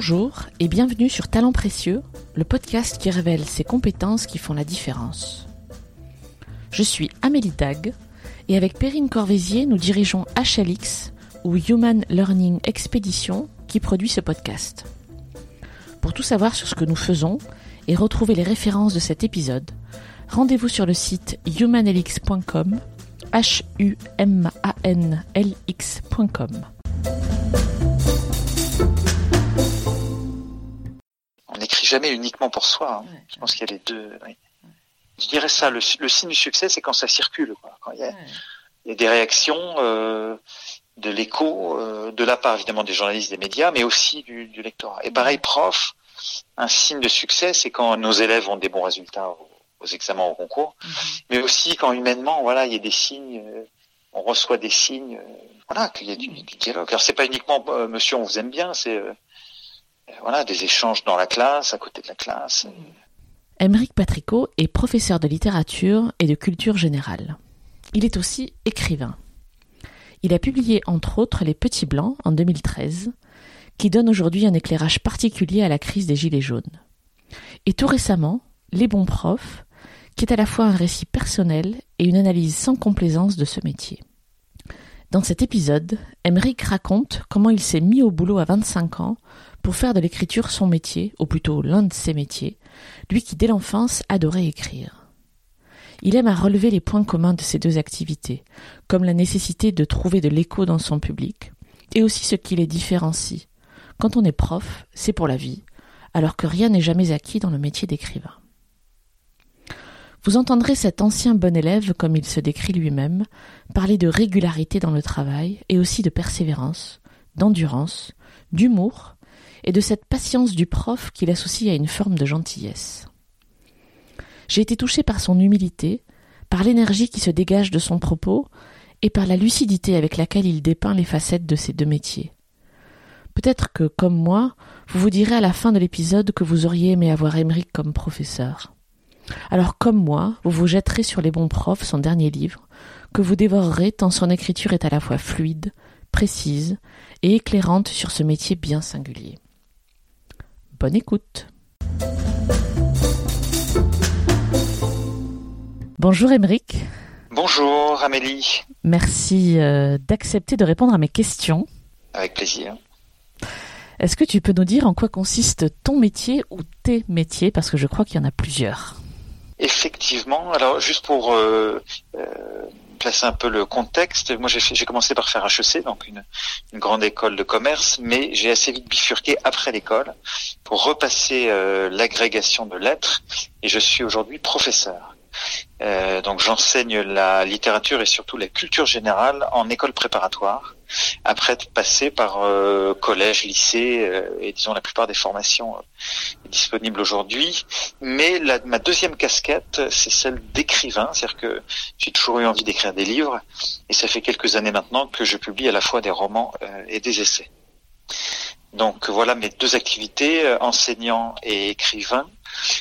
Bonjour et bienvenue sur Talents Précieux, le podcast qui révèle ces compétences qui font la différence. Je suis Amélie Dag et avec Perrine Corvézier, nous dirigeons HLX ou Human Learning Expedition qui produit ce podcast. Pour tout savoir sur ce que nous faisons et retrouver les références de cet épisode, rendez-vous sur le site humanlx.com h u m a n l x.com. jamais uniquement pour soi. hein. Je pense qu'il y a les deux. oui. Je dirais ça, le, le signe du succès, c'est quand ça circule. quoi. Quand il y a, il y a des réactions, euh, de l'écho, euh, de la part évidemment des journalistes, des médias, mais aussi du, du lectorat. Et pareil, prof, un signe de succès, c'est quand nos élèves ont des bons résultats aux, aux examens, au concours, mais aussi quand humainement, voilà, il y a des signes, euh, on reçoit des signes, euh, voilà, qu'il y a du, du dialogue. Alors c'est pas uniquement euh, Monsieur, on vous aime bien, c'est euh, voilà des échanges dans la classe, à côté de la classe. Patricot est professeur de littérature et de culture générale. Il est aussi écrivain. Il a publié entre autres Les Petits Blancs en 2013, qui donne aujourd'hui un éclairage particulier à la crise des Gilets jaunes. Et tout récemment, Les Bons Profs, qui est à la fois un récit personnel et une analyse sans complaisance de ce métier. Dans cet épisode, Émeric raconte comment il s'est mis au boulot à 25 ans faire de l'écriture son métier, ou plutôt l'un de ses métiers, lui qui dès l'enfance adorait écrire. Il aime à relever les points communs de ces deux activités, comme la nécessité de trouver de l'écho dans son public, et aussi ce qui les différencie. Quand on est prof, c'est pour la vie, alors que rien n'est jamais acquis dans le métier d'écrivain. Vous entendrez cet ancien bon élève, comme il se décrit lui-même, parler de régularité dans le travail et aussi de persévérance, d'endurance, d'humour et de cette patience du prof qu'il associe à une forme de gentillesse. J'ai été touché par son humilité, par l'énergie qui se dégage de son propos et par la lucidité avec laquelle il dépeint les facettes de ces deux métiers. Peut-être que, comme moi, vous vous direz à la fin de l'épisode que vous auriez aimé avoir Émeric comme professeur. Alors, comme moi, vous vous jetterez sur Les Bons Profs, son dernier livre, que vous dévorerez tant son écriture est à la fois fluide, précise et éclairante sur ce métier bien singulier. Bonne écoute. Bonjour Émeric, Bonjour Amélie, merci euh, d'accepter de répondre à mes questions. avec plaisir. Est-ce que tu peux nous dire en quoi consiste ton métier ou tes métiers? Parce que je crois qu'il y en a plusieurs. Effectivement, alors juste pour euh, euh, placer un peu le contexte, moi j'ai commencé par faire HEC, donc une, une grande école de commerce, mais j'ai assez vite bifurqué après l'école pour repasser euh, l'agrégation de lettres, et je suis aujourd'hui professeur. Euh, donc j'enseigne la littérature et surtout la culture générale en école préparatoire, après être passé par euh, collège, lycée euh, et disons la plupart des formations euh, disponibles aujourd'hui. Mais ma deuxième casquette, c'est celle d'écrivain, c'est-à-dire que j'ai toujours eu envie d'écrire des livres, et ça fait quelques années maintenant que je publie à la fois des romans euh, et des essais. Donc voilà mes deux activités, enseignant et écrivain,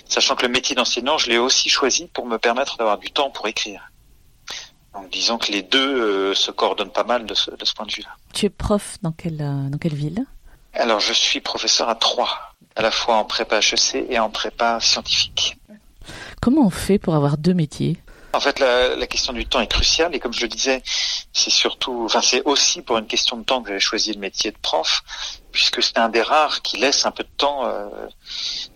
sachant que le métier d'enseignant, je l'ai aussi choisi pour me permettre d'avoir du temps pour écrire. Donc disons que les deux euh, se coordonnent pas mal de ce, de ce point de vue-là. Tu es prof dans quelle, euh, dans quelle ville? Alors je suis professeur à Troyes, à la fois en prépa HEC et en prépa scientifique. Comment on fait pour avoir deux métiers? En fait, la, question du temps est cruciale et comme je le disais, c'est surtout, enfin, c'est aussi pour une question de temps que j'avais choisi le métier de prof, puisque c'est un des rares qui laisse un peu de temps euh,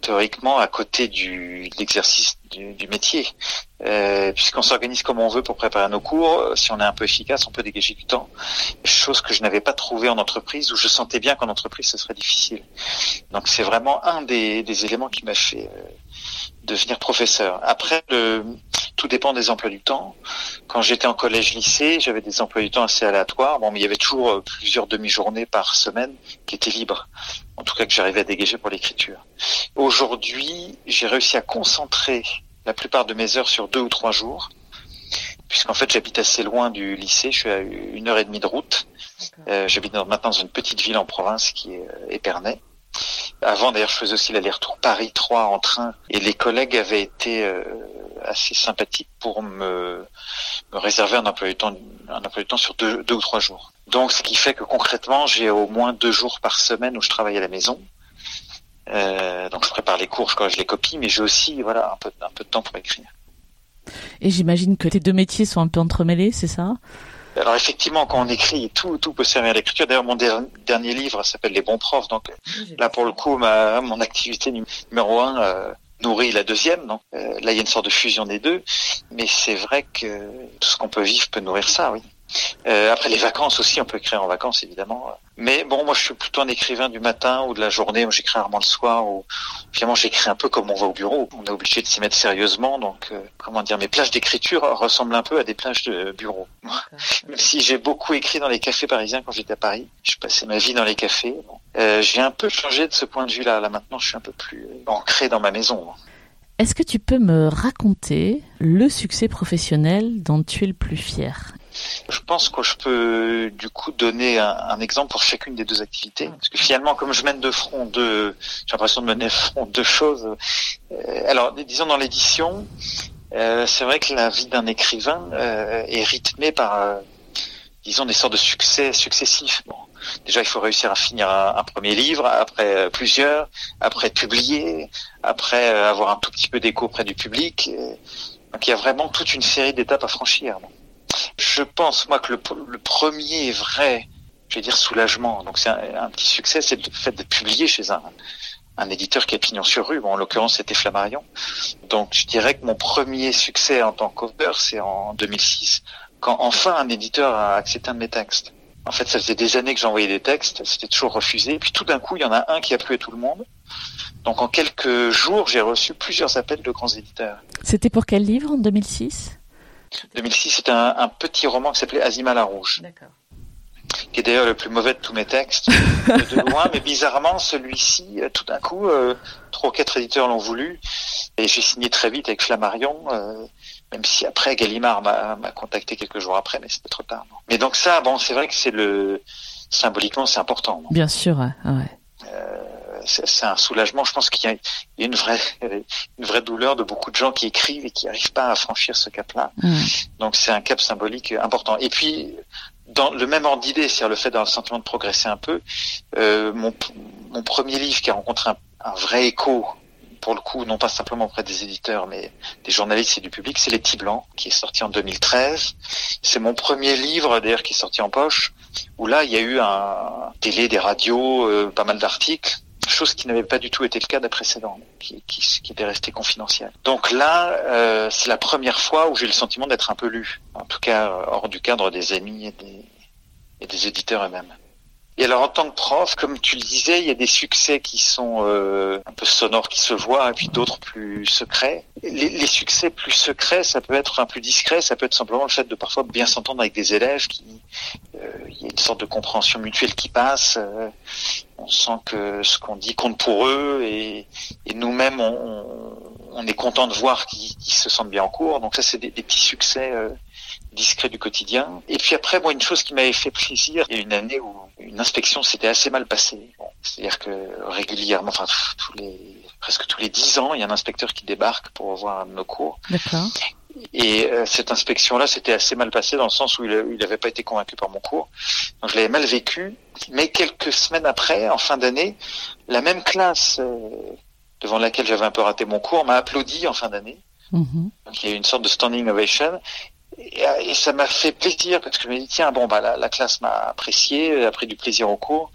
théoriquement à côté du de l'exercice du, métier, euh, puisqu'on s'organise comme on veut pour préparer nos cours. Si on est un peu efficace, on peut dégager du temps, chose que je n'avais pas trouvé en entreprise où je sentais bien qu'en entreprise ce serait difficile. Donc c'est vraiment un des, des éléments qui m'a fait euh, devenir professeur. Après, le, tout dépend des emplois du temps. Quand j'étais en collège-lycée, j'avais des emplois du temps assez aléatoires. Bon, mais il y avait toujours euh, plusieurs demi-journées par semaine qui étaient libres. En tout cas, que j'arrivais à dégager pour l'écriture. Aujourd'hui, j'ai réussi à concentrer la plupart de mes heures sur deux ou trois jours, puisqu'en fait, j'habite assez loin du lycée. Je suis à une heure et demie de route. Euh, j'habite maintenant dans une petite ville en province qui est euh, Épernay. Avant, d'ailleurs, je faisais aussi l'aller-retour Paris-3 en train, et les collègues avaient été euh, assez sympathiques pour me, me réserver un emploi du temps, un emploi du temps sur deux, deux ou trois jours. Donc, ce qui fait que concrètement, j'ai au moins deux jours par semaine où je travaille à la maison. Euh, donc je prépare les cours, je corrige les copies, mais j'ai aussi voilà un peu, un peu de temps pour écrire. Et j'imagine que tes deux métiers sont un peu entremêlés, c'est ça? Alors effectivement, quand on écrit, tout, tout peut servir à l'écriture. D'ailleurs, mon dernier livre s'appelle Les bons profs. Donc là, pour le coup, ma, mon activité numéro un euh, nourrit la deuxième. Donc euh, là, il y a une sorte de fusion des deux. Mais c'est vrai que tout ce qu'on peut vivre peut nourrir ça, oui. Euh, après les vacances aussi, on peut écrire en vacances évidemment. Mais bon, moi je suis plutôt un écrivain du matin ou de la journée. Moi j'écris rarement le soir. Ou finalement j'écris un peu comme on va au bureau. On est obligé de s'y mettre sérieusement. Donc euh, comment dire, mes plages d'écriture ressemblent un peu à des plages de bureau. Même si j'ai beaucoup écrit dans les cafés parisiens quand j'étais à Paris, je passais ma vie dans les cafés. Bon. Euh, j'ai un peu changé de ce point de vue-là. Là maintenant, je suis un peu plus ancré dans ma maison. Est-ce que tu peux me raconter le succès professionnel dont tu es le plus fier? Je pense que je peux du coup donner un, exemple pour chacune des deux activités. Parce que finalement, comme je mène de front deux, j'ai l'impression de mener de front deux choses. Euh, alors, disons dans l'édition, euh, c'est vrai que la vie d'un écrivain euh, est rythmée par, disons, des sortes de succès successifs. Bon, déjà, il faut réussir à finir un, premier livre, après plusieurs, après publier, après avoir un tout petit peu d'écho auprès du public. Donc, il y a vraiment toute une série d'étapes à franchir. Je pense, moi, que le, premier vrai, je vais dire, soulagement, donc c'est un, petit succès, c'est le fait d'être publié chez un, un éditeur qui est pignon sur rue. Bon, en l'occurrence, c'était Flammarion. Donc, je dirais que mon premier succès en tant qu'auteur, c'est en 2006, quand enfin un éditeur a accepté un de mes textes. En fait, ça faisait des années que j'envoyais des textes, c'était toujours refusé. Puis tout d'un coup, il y en a un qui a plu à tout le monde. Donc en quelques jours, j'ai reçu plusieurs appels de grands éditeurs. C'était pour quel livre en 2006 2006, c'était un, petit roman qui s'appelait Azima la Rouge. Qui est d'ailleurs le plus mauvais de tous mes textes, de loin, mais bizarrement, celui-ci, euh, tout d'un coup, euh, trois ou quatre éditeurs l'ont voulu, et j'ai signé très vite avec Flammarion, euh, même si après Gallimard m'a contacté quelques jours après, mais c'était trop tard. Mais donc ça, bon, c'est vrai que c'est le symboliquement, c'est important. Bien sûr, ouais c'est un soulagement. Je pense qu'il y a une vraie, une vraie douleur de beaucoup de gens qui écrivent et qui n'arrivent pas à franchir ce cap-là. Mm. Donc c'est un cap symbolique important. Et puis dans le même ordre d'idée, c'est-à-dire le fait d'avoir le sentiment de progresser un peu, euh, mon, mon, premier livre qui a rencontré un, un, vrai écho, pour le coup, non pas simplement auprès des éditeurs, mais des journalistes et du public, c'est Les Petits Blancs, qui est sorti en 2013. C'est mon premier livre, d'ailleurs, qui est sorti en poche, où là, il y a eu un télé, des radios, euh, pas mal d'articles, chose qui n'avait pas du tout été le cas des précédents, qui, qui, qui était resté confidentiel. Donc là, euh, c'est la première fois où j'ai le sentiment d'être un peu lu, en tout cas euh, hors du cadre des amis et des, et des éditeurs eux-mêmes. Et alors en tant que prof, comme tu le disais, il y a des succès qui sont euh, un peu sonores qui se voient, et puis d'autres plus secrets. Les, les, succès plus secrets, ça peut être un plus discret, ça peut être simplement le fait de parfois bien s'entendre avec des élèves, qui euh, il y a une sorte de compréhension mutuelle qui passe. Euh, on sent que ce qu'on dit compte pour eux, et, et nous-mêmes, on, on, est content de voir qu'ils se sentent bien en cours. Donc ça, c'est des, des petits succès discret du quotidien. Et puis après, moi, une chose qui m'avait fait plaisir, il y a une année où une inspection s'était assez mal passée. C'est-à-dire que régulièrement, enfin tous les presque tous les dix ans, il y a un inspecteur qui débarque pour voir nos cours. D'accord. Et euh, cette inspection-là, c'était assez mal passé dans le sens où il n'avait pas été convaincu par mon cours. Donc je l'avais mal vécu. Mais quelques semaines après, en fin d'année, la même classe euh, devant laquelle j'avais un peu raté mon cours m'a applaudi en fin d'année. Mm-hmm. Donc il y a eu une sorte de standing ovation. Et, ça m'a fait plaisir parce que je me dis tiens bon bah la, classe m'a apprécié, a pris du plaisir au cours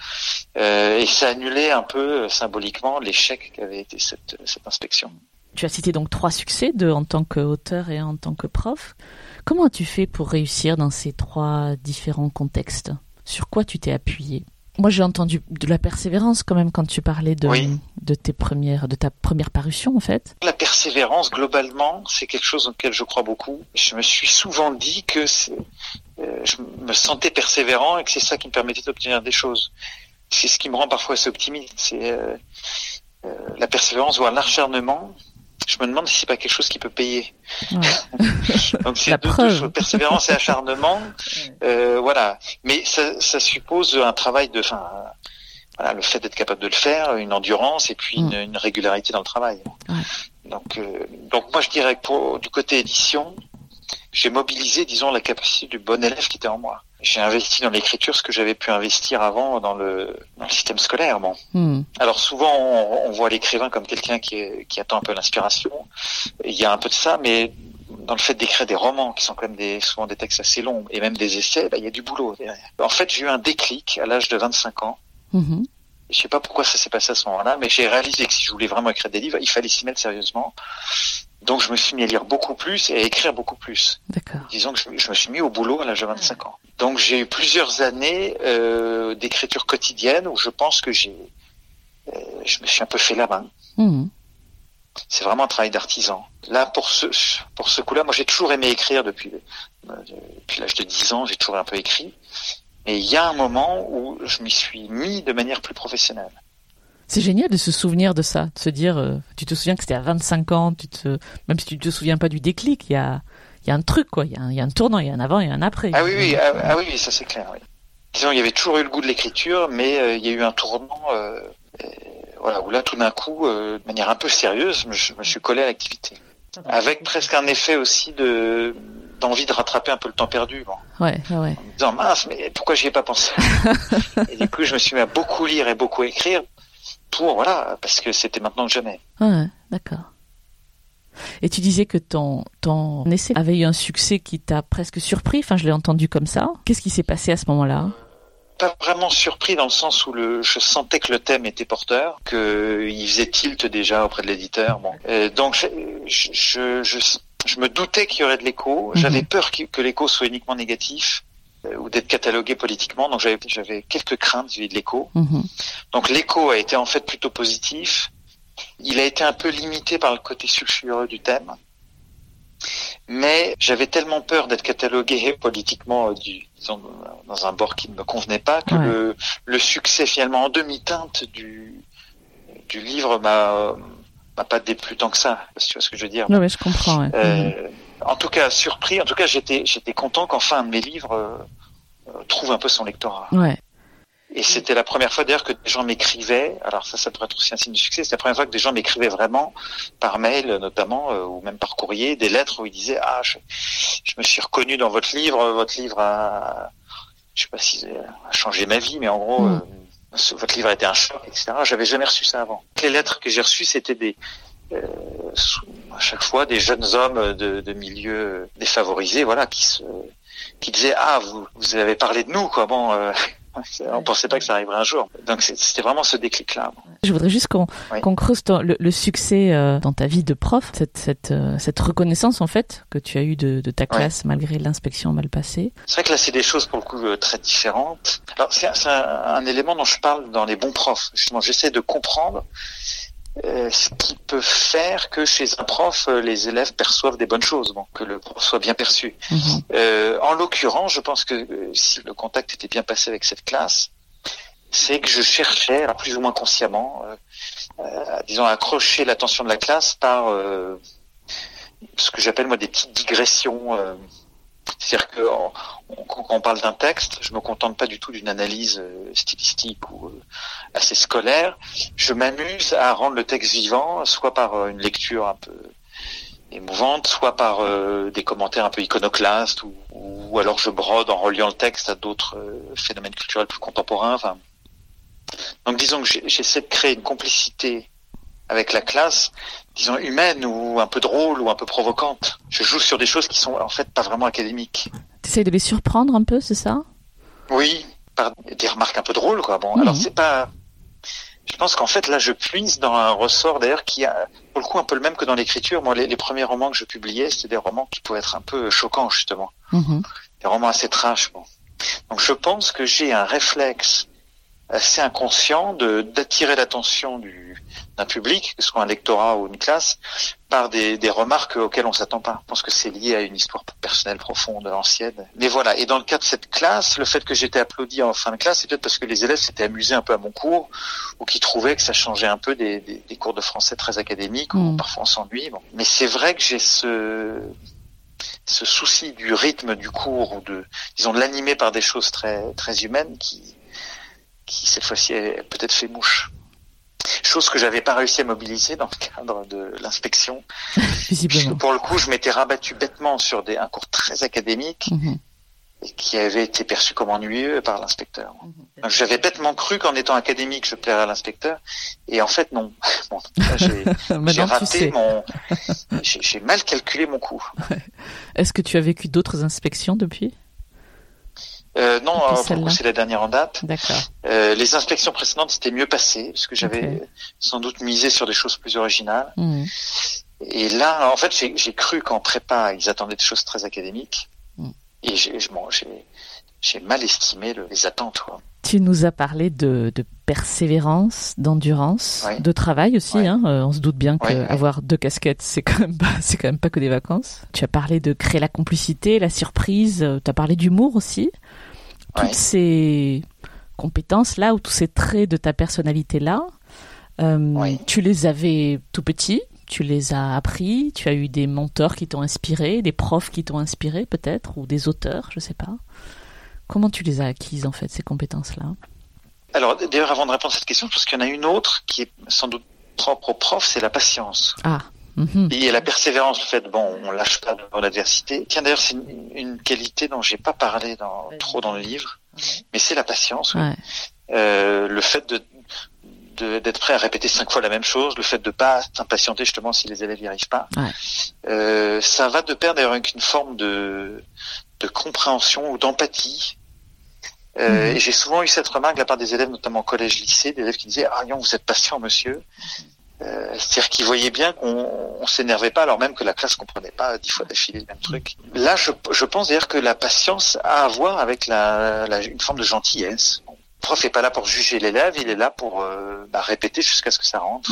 euh, et ça annulait un peu euh, symboliquement l'échec qu'avait été cette, cette inspection. Tu as cité donc trois succès, deux en tant qu'auteur et en tant que prof. Comment as-tu fait pour réussir dans ces trois différents contextes? Sur quoi tu t'es appuyé? Moi, j'ai entendu de la persévérance quand même quand tu parlais de, de tes premières, de ta première parution en fait. La persévérance, globalement, c'est quelque chose auquel je crois beaucoup. Je me suis souvent dit que euh, je me sentais persévérant et que c'est ça qui me permettait d'obtenir des choses. C'est ce qui me rend parfois assez optimiste. C'est euh, euh, la persévérance, voire l'acharnement, je me demande si c'est pas quelque chose qui peut payer. Donc c'est deux, deux, choses, persévérance et acharnement. Euh, voilà. Mais ça, ça, suppose un travail de, enfin, voilà, le fait d'être capable de le faire, une endurance et puis une, mm. une régularité dans le travail. Donc, euh, donc moi je dirais que pour, du côté édition, j'ai mobilisé, disons, la capacité du bon élève qui était en moi. J'ai investi dans l'écriture ce que j'avais pu investir avant dans le, dans le système scolaire. Bon. Hmm. Alors souvent, on, on voit l'écrivain comme quelqu'un qui, qui attend un peu l'inspiration. Il y a un peu de ça, mais dans le fait d'écrire des romans qui sont quand même des, souvent des textes assez longs et même des essais, bah, il y a du boulot derrière. En fait, j'ai eu un déclic à l'âge de 25 ans. Mhm. Je sais pas pourquoi ça s'est passé à ce moment-là, mais j'ai réalisé que si je voulais vraiment écrire des livres, il fallait s'y mettre sérieusement. Donc je me suis mis à lire beaucoup plus et à écrire beaucoup plus. D'accord. Disons que je, je me suis mis au boulot à l'âge de 25 ans. Donc j'ai eu plusieurs années euh, d'écriture quotidienne où je pense que j'ai, euh, je me suis un peu fait la main. Mhm. C'est vraiment un travail d'artisan. Là, pour ce pour ce coup-là, moi j'ai toujours aimé écrire depuis euh, depuis l'âge de 10 ans, j'ai toujours un peu écrit. Mais il y a un moment où je m'y suis mis de manière plus professionnelle. C'est génial de se souvenir de ça, de se dire, euh, tu te souviens que c'était à 25 ans, tu te, même si tu te souviens pas du déclic, il y a, il y a un truc quoi, il y a un, il y a un tournant, il y a un avant et un après. Ah oui, oui, ah, ah oui, ça c'est clair. Oui. Disons, il y avait toujours eu le goût de l'écriture, mais euh, il y a eu un tournant, euh, voilà, où là, tout d'un coup, de manière un peu sérieuse, je me, suis collé à l'activité, avec presque un effet aussi de d'envie de rattraper un peu le temps perdu, bon, ouais, ouais. en me disant mince, mais pourquoi j'y ai pas pensé? Et du coup, je me suis mis à beaucoup lire et beaucoup écrire pour voilà, parce que c'était maintenant que jamais. Ouais, d'accord. Et tu disais que ton, ton essai avait eu un succès qui t'a presque surpris, enfin je l'ai entendu comme ça. Qu'est-ce qui s'est passé à ce moment-là? Pas vraiment surpris dans le sens où le, je sentais que le thème était porteur, que il faisait tilt déjà auprès de l'éditeur. Bon, Euh, donc je, je, je, je me doutais qu'il y aurait de l'écho. Mhm. J'avais peur qu'il- que l'écho soit uniquement négatif ou d'être catalogué politiquement. Donc j'avais j'avais quelques craintes vis-à-vis de l'écho. Mhm. Donc l'écho a été en fait plutôt positif. Il a été un peu limité par le côté sulfureux du thème. Mais j'avais tellement peur d'être catalogué politiquement euh, du, disons, dans un bord qui ne me convenait pas que Ouais. le, le succès finalement en demi-teinte du, du livre m'a m'a pas déplu tant que ça. Si tu vois ce que je veux dire? Ouais, ouais, je comprends. ouais. Mhm. Euh, en tout cas, surpris. En tout cas, j'étais j'étais content qu'enfin un de mes livres euh, euh, trouve un peu son lectorat. Ouais. Et c'était la première fois d'ailleurs que des gens m'écrivaient. Alors ça, ça pourrait être aussi un signe de succès. C'était la première fois que des gens m'écrivaient vraiment par mail, notamment, euh, ou même par courrier, des lettres où ils disaient ah je, je me suis reconnu dans votre livre. Votre livre a, je sais pas si ça a changé ma vie, mais en gros, Mm. euh, votre livre a été un choc, etc. J'avais jamais reçu ça avant. Les lettres que j'ai reçues, c'était des euh, sous- à chaque fois des jeunes hommes de, de milieux défavorisés, voilà, qui se qui disaient ah vous vous avez parlé de nous quoi. Bon euh, on pensait pas que ça arriverait un jour. Donc c'était vraiment ce déclic là Je voudrais juste qu'on Oui. qu'on creuse ton- le, le succès euh, dans ta vie de prof, cette, cette, euh, cette reconnaissance en fait que tu as eue de, de ta classe malgré l'inspection mal passée. c'est vrai que là c'est des choses pour le coup euh, très différentes. Alors c'est un, c'est un- un élément dont je parle dans les bons profs. Justement j'essaie de comprendre euh, ce qui peut faire que chez un prof euh, les élèves perçoivent des bonnes choses bon que le prof soit bien perçu Mhm. Euh, en l'occurrence, je pense que euh, si le contact était bien passé avec cette classe, c'est que je cherchais, alors plus ou moins consciemment, euh, euh, disons, à accrocher l'attention de la classe par euh, ce que j'appelle moi des petites digressions. C'est-à-dire que on- quand on parle d'un texte, je me contente pas du tout d'une analyse euh, stylistique ou euh, assez scolaire. Je m'amuse à rendre le texte vivant, soit par euh, une lecture un peu émouvante, soit par des commentaires un peu iconoclastes, ou, alors je brode en reliant le texte à d'autres phénomènes culturels plus contemporains. Donc disons que j'essaie de créer une complicité avec la classe, disons humaine ou un peu drôle ou un peu provocante. Je joue sur des choses qui sont en fait pas vraiment académiques. T'essayes de les surprendre un peu, c'est ça? Oui, par des remarques un peu drôles, quoi. Bon, Mhm. alors c'est pas. Je pense qu'en fait là, je puise dans un ressort d'ailleurs qui a, pour le coup, un peu le même que dans l'écriture. Moi, les, les premiers romans que je publiais, c'était des romans qui pouvaient être un peu choquants justement, Mhm. des romans assez trash. Bon. Donc, je pense que j'ai un réflexe assez inconscient de d'attirer l'attention du d'un public, que ce soit un lectorat ou une classe, par des, des remarques auxquelles on s'attend pas. Je pense que c'est lié à une histoire personnelle profonde, ancienne. Mais voilà. Et dans le cas de cette classe, le fait que j'étais applaudi en fin de classe, c'est peut-être parce que les élèves s'étaient amusés un peu à mon cours, ou qui trouvaient que ça changeait un peu des, des, des cours de français très académiques, où Mm. parfois on s'ennuie. Bon. Mais c'est vrai que j'ai ce ce souci du rythme du cours ou de disons de l'animer par des choses très très humaines qui qui cette fois-ci a peut-être fait mouche. Chose que j'avais pas réussi à mobiliser dans le cadre de l'inspection, pour le coup, je m'étais rabattu bêtement sur des, un cours très académique Mhm. et qui avait été perçu comme ennuyeux par l'inspecteur. Mhm. J'avais bêtement cru qu'en étant académique, je plairais à l'inspecteur, et en fait non. Bon, j'ai raté mon, j'ai mal calculé mon coup. Est-ce que tu as vécu d'autres inspections depuis? Euh, non, euh, c'est la dernière en date. Euh, les inspections précédentes c'était mieux passé parce que j'avais sans doute misé sur des choses plus originales. Mhm. Et là, en fait, j'ai cru qu'en prépa, ils attendaient des choses très académiques. Mm. Et j'ai mal estimé les attentes. Tu nous as parlé de, persévérance, d'endurance, de travail aussi. Hein. Euh, on se doute bien qu'avoir deux casquettes, c'est quand même pas, c'est quand même pas que des vacances. Tu as parlé de créer la complicité, la surprise. Tu as parlé d'humour aussi. Toutes ces compétences là ou tous ces traits de ta personnalité là, euh, tu les avais tout petit tu les as appris, tu as eu des mentors qui t'ont inspiré, des profs qui t'ont inspiré peut-être, ou des auteurs, je sais pas. Comment tu les as acquises en fait ces compétences-là Alors d'ailleurs avant de répondre à cette question, je pense qu'il y en a une autre qui est sans doute propre aux profs, c'est la patience. Ah. Mhm. Et la persévérance, le fait, bon, on lâche pas devant l'adversité. Tiens, d'ailleurs, c'est une, qualité dont j'ai pas parlé dans, trop dans le livre, mais c'est la patience. Ouais. Euh, le fait de, d'être prêt à répéter cinq fois la même chose, le fait de pas s'impatienter justement si les élèves n'y arrivent pas. Euh, ça va de pair d'ailleurs avec une forme de, de compréhension ou d'empathie. Euh, mhm. Et j'ai souvent eu cette remarque de la part des élèves, notamment au collège-lycée, des élèves qui disaient Ah non, vous êtes patient, monsieur. Euh, C'est-à-dire qu'ils voyaient bien qu'on on, s'énervait pas, alors même que la classe comprenait pas dix fois d'affilée le même truc. Là, je, je pense d'ailleurs que la patience a à voir avec la, la, une forme de gentillesse prof est pas là pour juger l'élève, il est là pour euh, bah, répéter jusqu'à ce que ça rentre.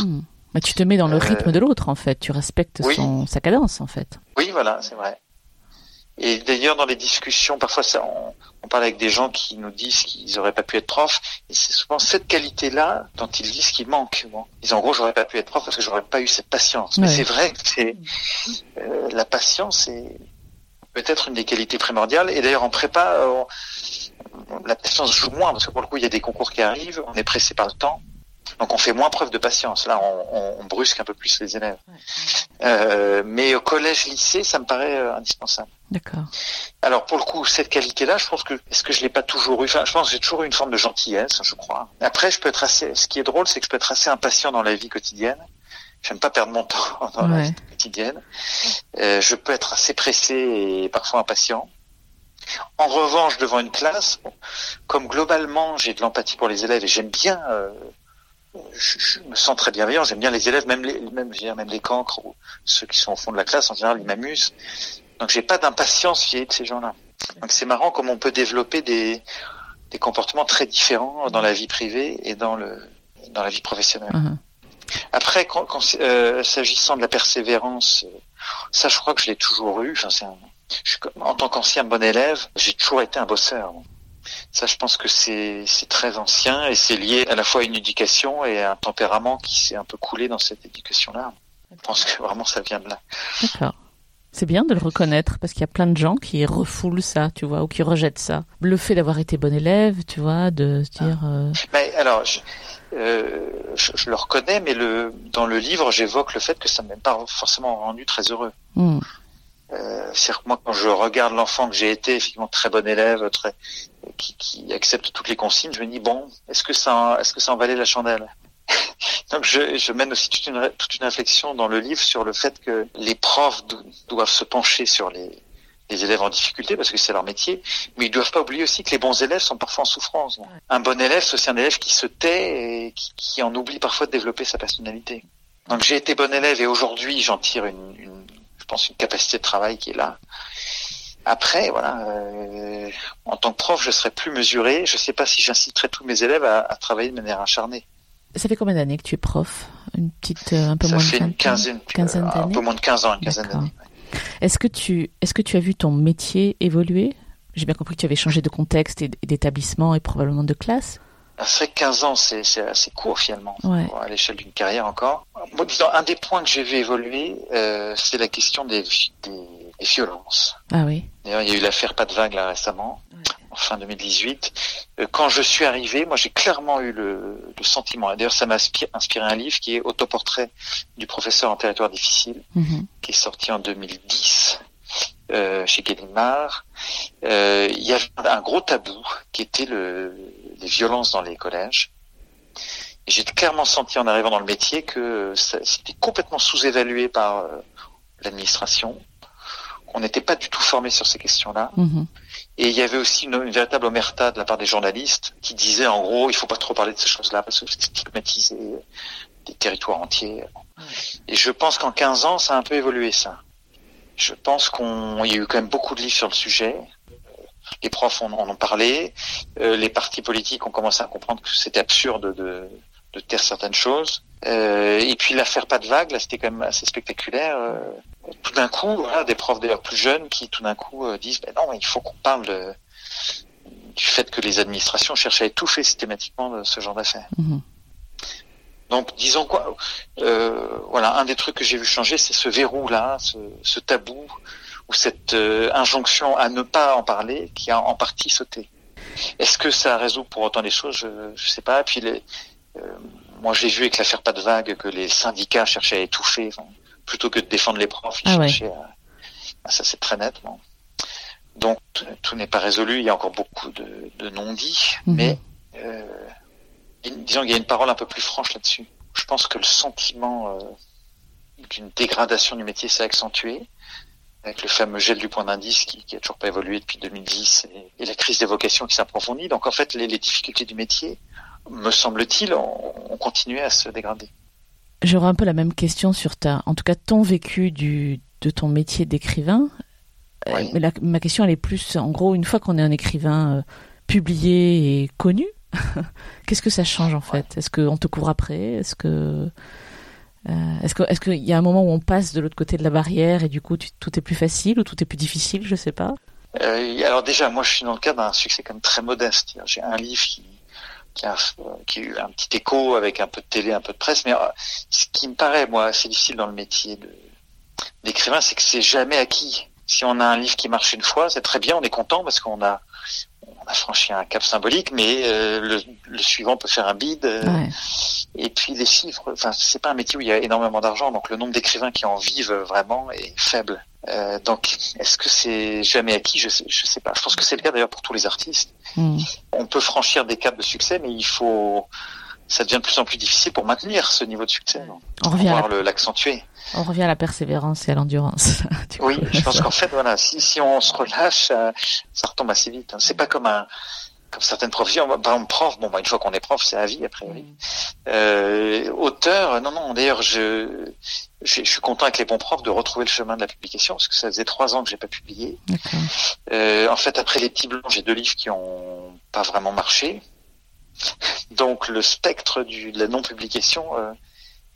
Mais tu te mets dans le euh, rythme de l'autre en fait, tu respectes son, sa cadence en fait. Oui, voilà, c'est vrai. Et d'ailleurs, dans les discussions, parfois, ça, on, parle avec des gens qui nous disent qu'ils auraient pas pu être profs. Et c'est souvent cette qualité-là dont ils disent qu'il manque. Bon. Ils disent en gros, j'aurais pas pu être prof parce que j'aurais pas eu cette patience. Mais c'est vrai que c'est euh, la patience, c'est peut-être une des qualités primordiales. Et d'ailleurs, en prépa, la patience joue moins parce que pour le coup il y a des concours qui arrivent, on est pressé par le temps, donc on fait moins preuve de patience. Là, on, brusque un peu plus les élèves. Euh, mais au collège, lycée, ça me paraît euh, indispensable. D'accord. Alors pour le coup, cette qualité-là, je pense que est-ce que je l'ai pas toujours eu? Enfin, je pense que j'ai toujours eu une forme de gentillesse, je crois. Après, je peux être assez. Ce qui est drôle, c'est que je peux être assez impatient dans la vie quotidienne. J'aime pas perdre mon temps dans la vie quotidienne. Euh, je peux être assez pressé et parfois impatient. En revanche, devant une classe, comme globalement j'ai de l'empathie pour les élèves et j'aime bien, euh, je, me sens très bienveillant, j'aime bien les élèves, même les, même, même les cancres ou ceux qui sont au fond de la classe, en général, ils m'amusent. Donc j'ai pas d'impatience vis de ces gens-là. Donc c'est marrant comme on peut développer des, des comportements très différents dans la vie privée et dans le dans la vie professionnelle. Uh-huh. Après, quand, euh, s'agissant de la persévérance, ça je crois que je l'ai toujours eu. Enfin, c'est un, en tant qu'ancien bon élève, j'ai toujours été un bosseur. Ça, je pense que c'est très ancien et c'est lié à la fois à une éducation et à un tempérament qui s'est un peu coulé dans cette éducation-là. Je pense que vraiment ça vient de là. D'accord. C'est bien de le reconnaître parce qu'il y a plein de gens qui refoulent ça, tu vois, ou qui rejettent ça. Le fait d'avoir été bon élève, tu vois, de se dire. Euh, mais alors, euh, je, je, le reconnais, mais le, dans le livre, j'évoque le fait que ça ne m'a pas forcément rendu très heureux. Hmm. Euh, cest que moi, quand je regarde l'enfant que j'ai été, effectivement très bon élève, très qui, qui, accepte toutes les consignes, je me dis bon, est-ce que ça, est-ce que ça en valait la chandelle Donc je, je, mène aussi toute une, toute une réflexion dans le livre sur le fait que les profs doivent se pencher sur les, les élèves en difficulté parce que c'est leur métier, mais ils doivent pas oublier aussi que les bons élèves sont parfois en souffrance. Un bon élève, c'est aussi un élève qui se tait et qui, qui, en oublie parfois de développer sa personnalité. Donc j'ai été bon élève et aujourd'hui j'en tire une, une je pense, une capacité de travail qui est là. Après, voilà, euh, en tant que prof, je serais plus mesuré. Je ne sais pas si j'inciterai tous mes élèves à, travailler de manière acharnée. Ça fait combien d'années que tu es prof? Une petite, euh, un peu moins fait une quinzaine, quinzaine d'années. Un peu moins de 15 ans, une quinzaine d'années. Est-ce que tu, est-ce que tu as vu ton métier évoluer? J'ai bien compris que tu avais changé de contexte et d'établissement et probablement de classe. C'est 15 ans, c'est assez court finalement, à l'échelle d'une carrière encore. Bon, disons, un des points que j'ai vu évoluer, euh, c'est la question des, des, violences. Ah oui. D'ailleurs, il y a eu l'affaire Pas de vague là récemment, en fin 2018. Euh, quand je suis arrivé, moi j'ai clairement eu le, le sentiment, d'ailleurs ça m'a inspiré un livre qui est Autoportrait du professeur en territoire difficile, mm-hmm. qui est sorti en 2010 euh, chez Gallimard. euh, il y avait un gros tabou qui était le, les violences dans les collèges. J'ai clairement senti en arrivant dans le métier que c'était complètement sous-évalué par euh, l'administration, qu'on n'était pas du tout formé sur ces questions-là. Mhm. Et il y avait aussi une, une, véritable omerta de la part des journalistes qui disaient en gros il faut pas trop parler de ces choses-là parce que c'est stigmatiser des territoires entiers. Et je pense qu'en 15 ans, ça a un peu évolué ça. Je pense qu'on y a eu quand même beaucoup de livres sur le sujet. Les profs en, ont parlé. Euh, les partis politiques ont commencé à comprendre que c'était absurde de, de taire certaines choses. Euh, et puis l'affaire pas de vague, là, c'était quand même assez spectaculaire. Euh, tout d'un coup, voilà, des profs d'ailleurs plus jeunes qui tout d'un coup euh, disent, ben non, il faut qu'on parle de, du fait que les administrations cherchent à étouffer systématiquement ce genre d'affaires. Mhm. Donc, disons quoi, euh, voilà, un des trucs que j'ai vu changer, c'est ce verrou-là, ce, ce, tabou ou cette euh, injonction à ne pas en parler, qui a en partie sauté. Est-ce que ça résout pour autant les choses? Je ne sais pas. Puis, les, euh, moi, j'ai vu avec l'affaire pas de vague que les syndicats cherchaient à étouffer, enfin, plutôt que de défendre les profs, ils Ah ouais. cherchaient à... Ça, c'est très net. bon. Donc, tout n'est pas résolu. Il y a encore beaucoup de, de non-dits, Mhm. mais euh, disons qu'il y a une parole un peu plus franche là-dessus. Je pense que le sentiment euh, d'une dégradation du métier s'est accentué avec le fameux gel du point d'indice qui, qui a toujours pas évolué depuis 2010 et, et la crise des vocations qui s'approfondit. Donc en fait, les, les difficultés du métier, me semble-t-il, ont, ont continué à se dégrader. J'aurais un peu la même question sur ta, en tout cas ton vécu du, de ton métier d'écrivain. Euh, Oui. mais la- ma question elle est plus, en gros, une fois qu'on est un écrivain euh, publié et connu, qu'est-ce que ça change en fait? Est-ce qu'on te couvre après? Est-ce que euh, est-ce que est-ce qu'il y a un moment où on passe de l'autre côté de la barrière et du coup tu- tout est plus facile ou tout est plus difficile? Je sais pas. Euh, alors déjà, moi, je suis dans le cadre d'un succès quand même très modeste. J'ai un livre qui, qui, a, qui a eu un petit écho avec un peu de télé, un peu de presse. Mais euh, ce qui me paraît, moi, assez difficile dans le métier d'écrivain, c'est que c'est jamais acquis. Si on a un livre qui marche une fois, c'est très bien, on est content parce qu'on a, on a franchi un cap symbolique, mais euh, le, le suivant peut faire un bide. euh, Ouais. et puis les chiffres, enfin c'est pas un métier où il y a énormément d'argent, donc le nombre d'écrivains qui en vivent vraiment est faible. Euh, donc est-ce que c'est jamais acquis? Je sais, je sais pas. Je pense que c'est le cas d'ailleurs pour tous les artistes. Hmm. On peut franchir des caps de succès, mais il faut, ça devient de plus en plus difficile pour maintenir ce niveau de succès, On revient, à voire la, le- l'accentuer. on revient à la persévérance et à l'endurance. du Oui, coup. je pense qu'en fait, voilà, si, si on se relâche, euh, ça retombe assez vite. hein. C'est pas comme un, comme certaines professions. Par exemple, prof, bon, bah, une fois qu'on est prof, c'est à vie, a priori. Euh, auteur, non, non. D'ailleurs, je, je, je suis content avec les bons profs de retrouver le chemin de la publication parce que ça faisait trois ans que j'ai pas publié. Euh, en fait, après les petits blancs, j'ai deux livres qui ont pas vraiment marché. Donc, le spectre du, de la non-publication euh,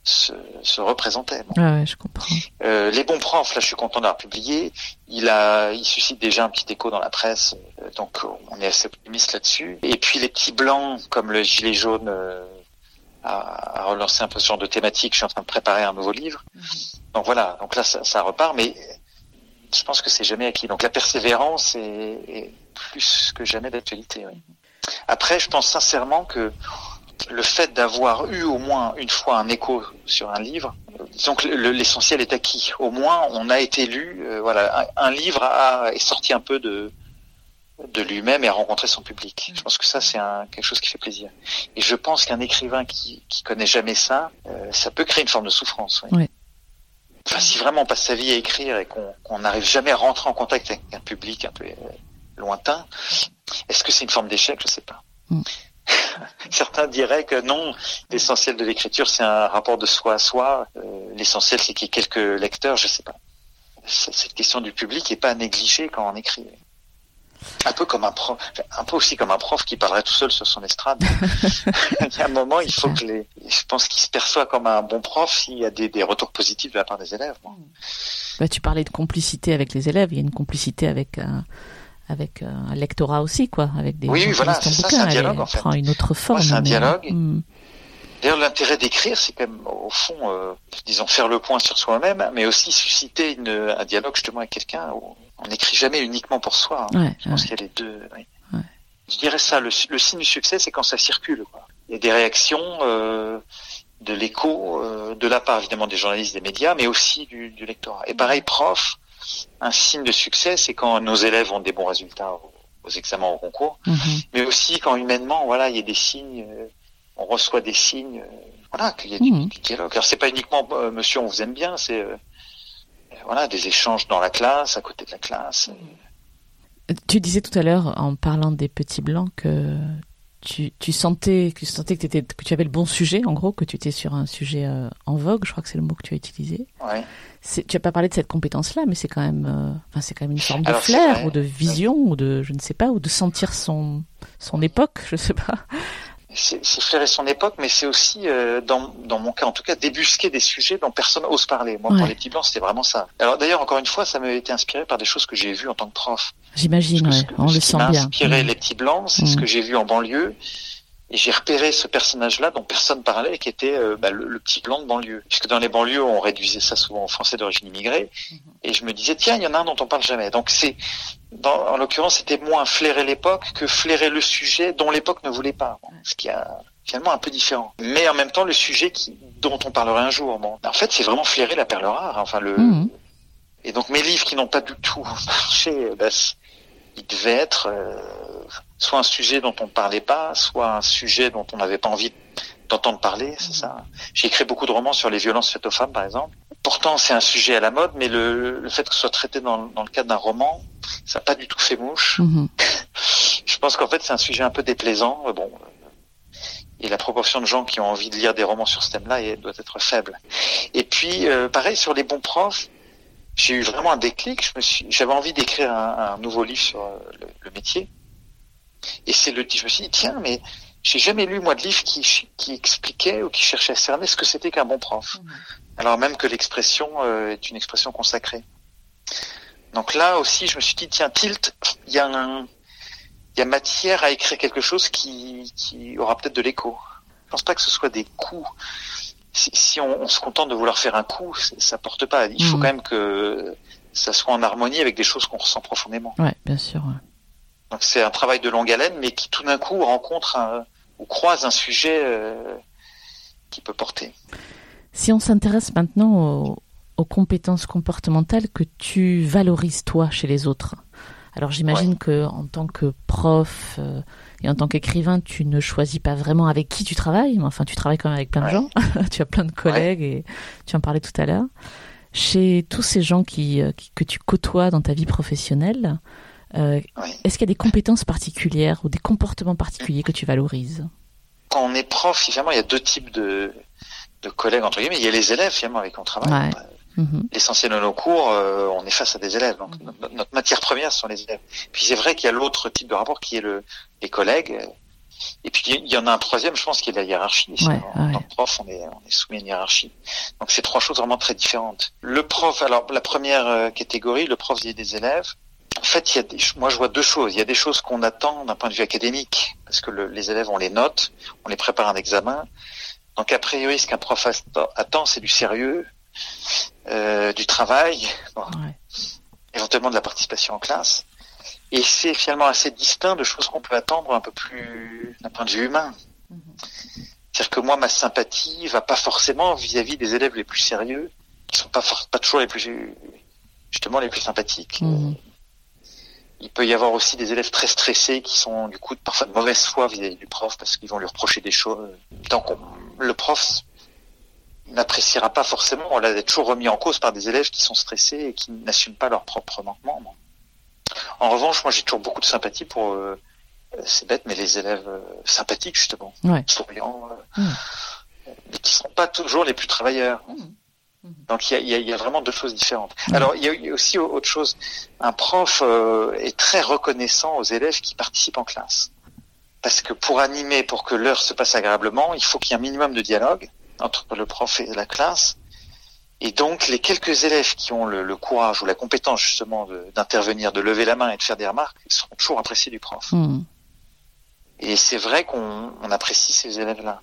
se, se représentait. Bon. Ouais, ouais, je comprends. Euh, les bons profs, là, je suis content d'avoir publié. Il a, il suscite déjà un petit écho dans la presse, euh, donc euh, on est assez optimiste là-dessus. Et puis les petits blancs, comme le gilet jaune, euh, a, a relancé un peu ce genre de thématique. Je suis en train de préparer un nouveau livre. Donc voilà, donc là, ça, ça repart, mais je pense que c'est jamais acquis. Donc la persévérance est, est plus que jamais d'actualité. oui. Après, je pense sincèrement que le fait d'avoir eu au moins une fois un écho sur un livre, disons que le- l'essentiel est acquis. Au moins, on a été lu. euh, voilà, un, un livre a, est sorti un peu de de lui-même et a rencontré son public. Je pense que ça, c'est quelque chose qui fait plaisir. Et je pense qu'un écrivain qui qui connaît jamais ça, euh, ça peut créer une forme de souffrance. oui. Oui. Enfin, si vraiment on passe sa vie à écrire et qu'on qu'on n'arrive jamais à rentrer en contact avec un public un peu euh, lointain, est-ce que c'est une forme d'échec? Je sais pas. Mm. Certains diraient que non, l'essentiel de l'écriture, c'est un rapport de soi à soi. Euh, l'essentiel, c'est qu'il y ait quelques lecteurs, je sais pas. Cette question du public est pas à négliger quand on écrit. Un peu comme un prof, un peu aussi comme un prof qui parlerait tout seul sur son estrade. il y a un moment, il faut que les, je pense qu'il se perçoit comme un bon prof s'il y a des, des retours positifs de la part des élèves. moi. Bah, tu parlais de complicité avec les élèves. Il y a une complicité avec un, avec un lectorat aussi, quoi, avec des Oui, gens oui, qui voilà, ça, bouquin. c'est un dialogue, en fait. prend une autre forme. c'est un mais- dialogue. Hmm. D'ailleurs, l'intérêt d'écrire, c'est quand même, au fond, euh, disons, faire le point sur soi-même, mais aussi susciter une, un dialogue justement avec quelqu'un. où On n'écrit jamais uniquement pour soi. hein. Ouais, Je pense ouais. qu'il y a les deux. oui. Ouais. Je dirais ça. Le, le signe du succès, c'est quand ça circule. Quoi. Il y a des réactions, euh, de l'écho, euh, de la part évidemment des journalistes, des médias, mais aussi du, du lectorat. Et pareil, prof. un signe de succès, c'est quand nos élèves ont des bons résultats aux, examens, au concours, Mhm. mais aussi quand humainement, voilà, il y a des signes, euh, on reçoit des signes, euh, voilà, qu'il y a du, Mhm. du dialogue. Alors c'est pas uniquement euh, Monsieur, on vous aime bien, c'est voilà des échanges dans la classe, à côté de la classe. Tu disais tout à l'heure, en parlant des petits blancs, que tu, tu sentais, que tu sentais que, que tu avais le bon sujet, en gros, que tu étais sur un sujet euh, en vogue. Je crois que c'est le mot que tu as utilisé. Ouais. Tu as pas parlé de cette compétence-là, mais c'est quand même, euh, enfin, c'est quand même une forme de Alors, flair ou de vision ou de, je ne sais pas, ou de sentir son son époque, je sais pas. C'est flairer son époque, mais c'est aussi, euh, dans, dans mon cas en tout cas, débusquer des sujets dont personne ose parler. Moi, Ouais. pour les petits blancs, c'était vraiment ça. Alors d'ailleurs, encore une fois, ça m'a été inspiré par des choses que j'ai vues en tant que prof. J'imagine, ouais, on ce le qui sent m'a bien. inspiré Mm. les petits blancs, c'est ce Mm. que j'ai vu en banlieue. Et j'ai repéré ce personnage-là dont personne parlait, qui était euh, bah, le, le petit blanc de banlieue. Puisque dans les banlieues, on réduisait ça souvent aux Français d'origine immigrée. Mhm. Et je me disais, tiens, il y en a un dont on parle jamais. Donc c'est, dans, en l'occurrence, c'était moins flairer l'époque que flairer le sujet dont l'époque ne voulait pas. Bon, ce qui a finalement un peu différent. Mais en même temps, le sujet qui, dont on parlerait un jour. Bon, en fait, c'est vraiment flairer la perle rare. Enfin, le, Mhm. et donc mes livres qui n'ont pas du tout marché, bah, ils devaient être euh, soit un sujet dont on ne parlait pas, soit un sujet dont on n'avait pas envie d'entendre parler, c'est ça. J'ai écrit beaucoup de romans sur les violences faites aux femmes, par exemple. Pourtant, c'est un sujet à la mode, mais le, le fait que ce soit traité dans, dans le cadre d'un roman, ça n'a pas du tout fait mouche. Mhm. Je pense qu'en fait, c'est un sujet un peu déplaisant. Bon, et la proportion de gens qui ont envie de lire des romans sur ce thème-là doit être faible. Et puis, euh, pareil sur les bons profs, j'ai eu vraiment un déclic. J'avais envie d'écrire un, un nouveau livre sur euh, le, le métier. Et c'est le, je me suis dit tiens, mais j'ai jamais lu moi de livre qui, qui expliquait ou qui cherchait à cerner ce que c'était qu'un bon prof. Alors même que l'expression euh, est une expression consacrée. Donc là aussi, je me suis dit tiens, tilt, il y a un, il y a matière à écrire quelque chose qui, qui aura peut-être de l'écho. Je pense pas que ce soit des coups. Si, si on, on se contente de vouloir faire un coup, ça porte pas. Il faut Mhm. quand même que ça soit en harmonie avec des choses qu'on ressent profondément. Ouais, bien sûr. ouais. Donc c'est un travail de longue haleine, mais qui tout d'un coup rencontre un, ou croise un sujet euh, qui peut porter. Si on s'intéresse maintenant aux, aux compétences comportementales que tu valorises toi chez les autres. Alors j'imagine que en tant que prof euh, et en tant qu'écrivain, tu ne choisis pas vraiment avec qui tu travailles, mais enfin tu travailles quand même avec plein de Ouais. gens. tu as plein de collègues et tu en parlais tout à l'heure. Chez tous ces gens qui, euh, qui- que tu côtoies dans ta vie professionnelle, euh, Oui. est-ce qu'il y a des compétences particulières ou des comportements particuliers que tu valorises Quand on est prof, finalement, il y a deux types de, de collègues entre guillemets. Il y a les élèves finalement avec qui on travaille. Ouais. Bah, Mhm. L'essentiel de nos cours, euh, on est face à des élèves. Donc notre, notre matière première, ce sont les élèves. Puis c'est vrai qu'il y a l'autre type de rapport qui est le, les collègues. Et puis il y en a un troisième, je pense, qui est la hiérarchie. Ouais, en ouais. tant que prof, on est, on est soumis à une hiérarchie. Donc c'est trois choses vraiment très différentes. Le prof, alors la première euh, catégorie, le prof des élèves. En fait, il y a des, moi je vois deux choses. Il y a des choses qu'on attend d'un point de vue académique, parce que le- les élèves, on les note, on les prépare à un examen. Donc a priori, ce qu'un prof attend, c'est du sérieux, euh, du travail, bon, Ouais. éventuellement de la participation en classe. Et c'est finalement assez distinct de choses qu'on peut attendre un peu plus d'un point de vue humain. C'est-à-dire que moi, ma sympathie va pas forcément vis-à-vis des élèves les plus sérieux, qui sont pas pas toujours les plus justement les plus sympathiques. Mhm. Il peut y avoir aussi des élèves très stressés qui sont du coup parfois de mauvaise foi vis-à-vis du prof parce qu'ils vont lui reprocher des choses. Donc on- le prof n'appréciera pas forcément, on l'a toujours remis en cause par des élèves qui sont stressés et qui n'assument pas leurs propres manquements. En revanche, moi j'ai toujours beaucoup de sympathie pour, euh, c'est bête, mais les élèves euh, sympathiques justement, Ouais. souriants, euh, Mm. mais qui sont pas toujours les plus travailleurs. Donc il y a, il y a- il y a vraiment deux choses différentes. Mm. Alors il y, a, aussi autre chose. Un prof euh, est très reconnaissant aux élèves qui participent en classe. Parce que pour animer, pour que l'heure se passe agréablement, il faut qu'il y ait un minimum de dialogue entre le prof et la classe. Et donc les quelques élèves qui ont le, le courage ou la compétence justement d'intervenir, de, lever la main et de faire des remarques, ils seront toujours appréciés du prof. Mhm. Et c'est vrai qu'on on apprécie ces élèves-là.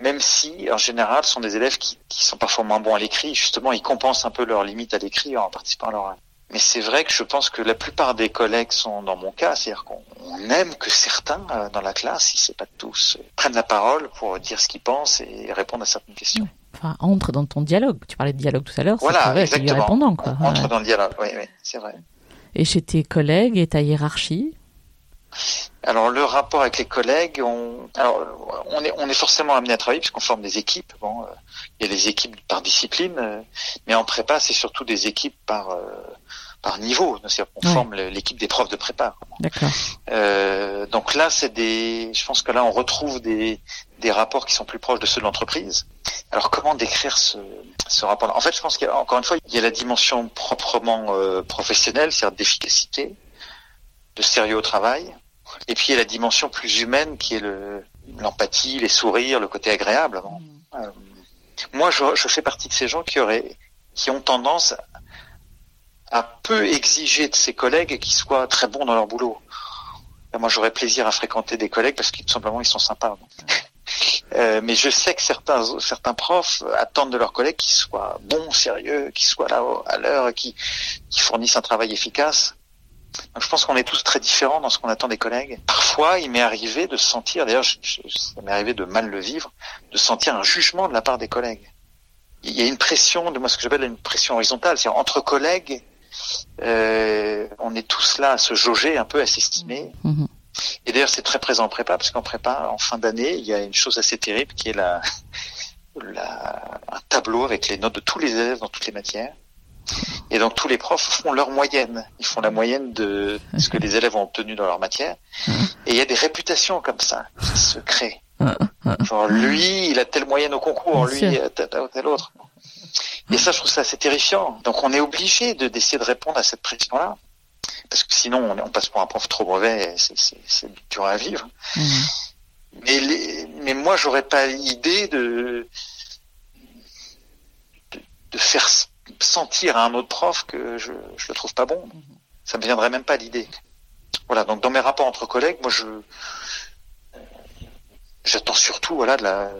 Même si, en général, ce sont des élèves qui, qui sont parfois moins bons à l'écrit. Justement, ils compensent un peu leurs limites à l'écrit en participant à l'oral. Mais c'est vrai que je pense que la plupart des collègues sont dans mon cas, c'est-à-dire qu'on on aime que certains euh, dans la classe, si c'est pas tous, euh, prennent la parole pour dire ce qu'ils pensent et répondre à certaines questions. enfin, entre dans ton dialogue. Tu parlais de dialogue tout à l'heure. Voilà, lui répondant, quoi. Entre dans le dialogue, oui, oui, c'est vrai. Et chez tes collègues et ta hiérarchie alors le rapport avec les collègues, on, alors, on est on est forcément amené à travailler puisqu'on forme des équipes. Bon, euh, il y a des équipes par discipline, euh, mais en prépa c'est surtout des équipes par euh, par niveau. On forme l'équipe des profs de prépa. D'accord. donc là c'est des, je pense que là on retrouve des des rapports qui sont plus proches de ceux de l'entreprise. Alors comment décrire ce, ce rapport-là? En fait, je pense qu'encore une fois, il y a la dimension proprement professionnelle, c'est-à-dire d'efficacité, de sérieux au travail. Et puis il y a la dimension plus humaine qui est le l'empathie, les sourires, le côté agréable. Mm. Euh, moi, je, je, fais partie de ces gens qui auraient, qui ont tendance à peu exiger de ses collègues qu'ils soient très bons dans leur boulot. moi, j'aurais plaisir à fréquenter des collègues parce qu'ils tout simplement ils sont sympas. Euh, mais je sais que certains certains profs attendent de leurs collègues qu'ils soient bons, sérieux, qu'ils soient là à l'heure, qui qui fournissent un travail efficace je pense qu'on est tous très différents dans ce qu'on attend des collègues. Parfois, il m'est arrivé de sentir, d'ailleurs, ça m'est arrivé de mal le vivre, de sentir un jugement de la part des collègues. Il y a une pression, de moi ce que j'appelle une pression horizontale, c'est entre collègues, euh, on est tous là à se jauger un peu, à s'estimer. Mm-hmm. Et d'ailleurs, c'est très présent en prépa, parce qu'en prépa, en fin d'année, il y a une chose assez terrible qui est la, la, un tableau avec les notes de tous les élèves dans toutes les matières. Et donc tous les profs font leur moyenne. Ils font la moyenne de ce que les élèves ont obtenu dans leur matière. Et il y a des réputations comme ça qui se créent. Genre lui, il a telle moyenne au concours, lui, tel, tel autre. Et ça, je trouve ça assez terrifiant. Donc on est obligé de d'essayer de répondre à cette pression-là. Parce que sinon, on, passe pour un prof trop mauvais, c'est dur à vivre. Mais, les, mais moi, j'aurais pas l'idée de, de, de faire sentir à un autre prof que je je le trouve pas bon. Ça me viendrait même pas l'idée. Voilà, donc dans mes rapports entre collègues, moi je j'attends surtout voilà de la,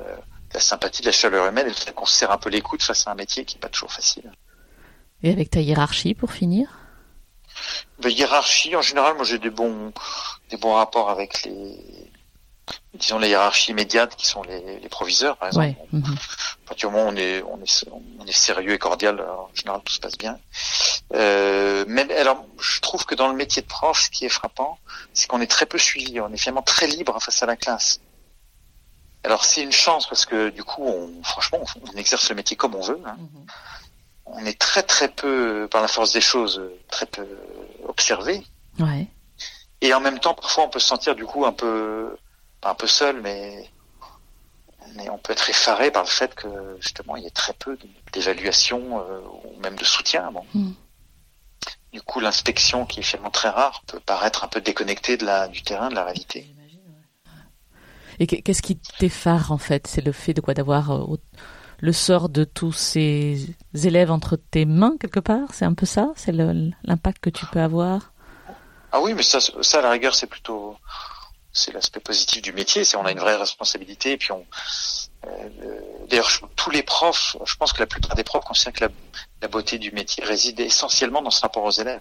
la, sympathie, de la chaleur humaine et fait qu'on se serre un peu les coudes face à un métier qui est pas toujours facile. Et avec ta hiérarchie pour finir? Ben, Hiérarchie, en général, moi j'ai des bons des bons rapports avec les disons les hiérarchies immédiates qui sont les, les proviseurs par exemple. Ouais. À moment on est on est on est sérieux et cordial, en général tout se passe bien. Euh, mais alors je trouve que dans le métier de prof, ce qui est frappant, c'est qu'on est très peu suivi, on est finalement très libre face à la classe. Alors c'est une chance parce que du coup, on, franchement, on, exerce le métier comme on veut. Hein. Mm-hmm. On est très très peu, par la force des choses, très peu observé. Ouais. Et en même temps, parfois, on peut se sentir du coup un peu un peu seul, mais, mais on peut être effaré par le fait que justement il y ait très peu d'évaluation euh, ou même de soutien. Bon. Hmm. Du coup, l'inspection, qui est finalement très rare, peut paraître un peu déconnectée de la, du terrain, de la réalité. Et qu'est-ce qui t'effare en fait? C'est le fait de quoi? D'avoir euh, le sort de tous ces élèves entre tes mains quelque part? C'est un peu ça? C'est l'impact que tu peux avoir? Ah oui, mais ça, ça à la rigueur, c'est plutôt c'est l'aspect positif du métier, c'est on a une vraie responsabilité et puis on euh, d'ailleurs tous les profs, je pense que la plupart des profs considèrent que la, beauté du métier réside essentiellement dans ce rapport aux élèves.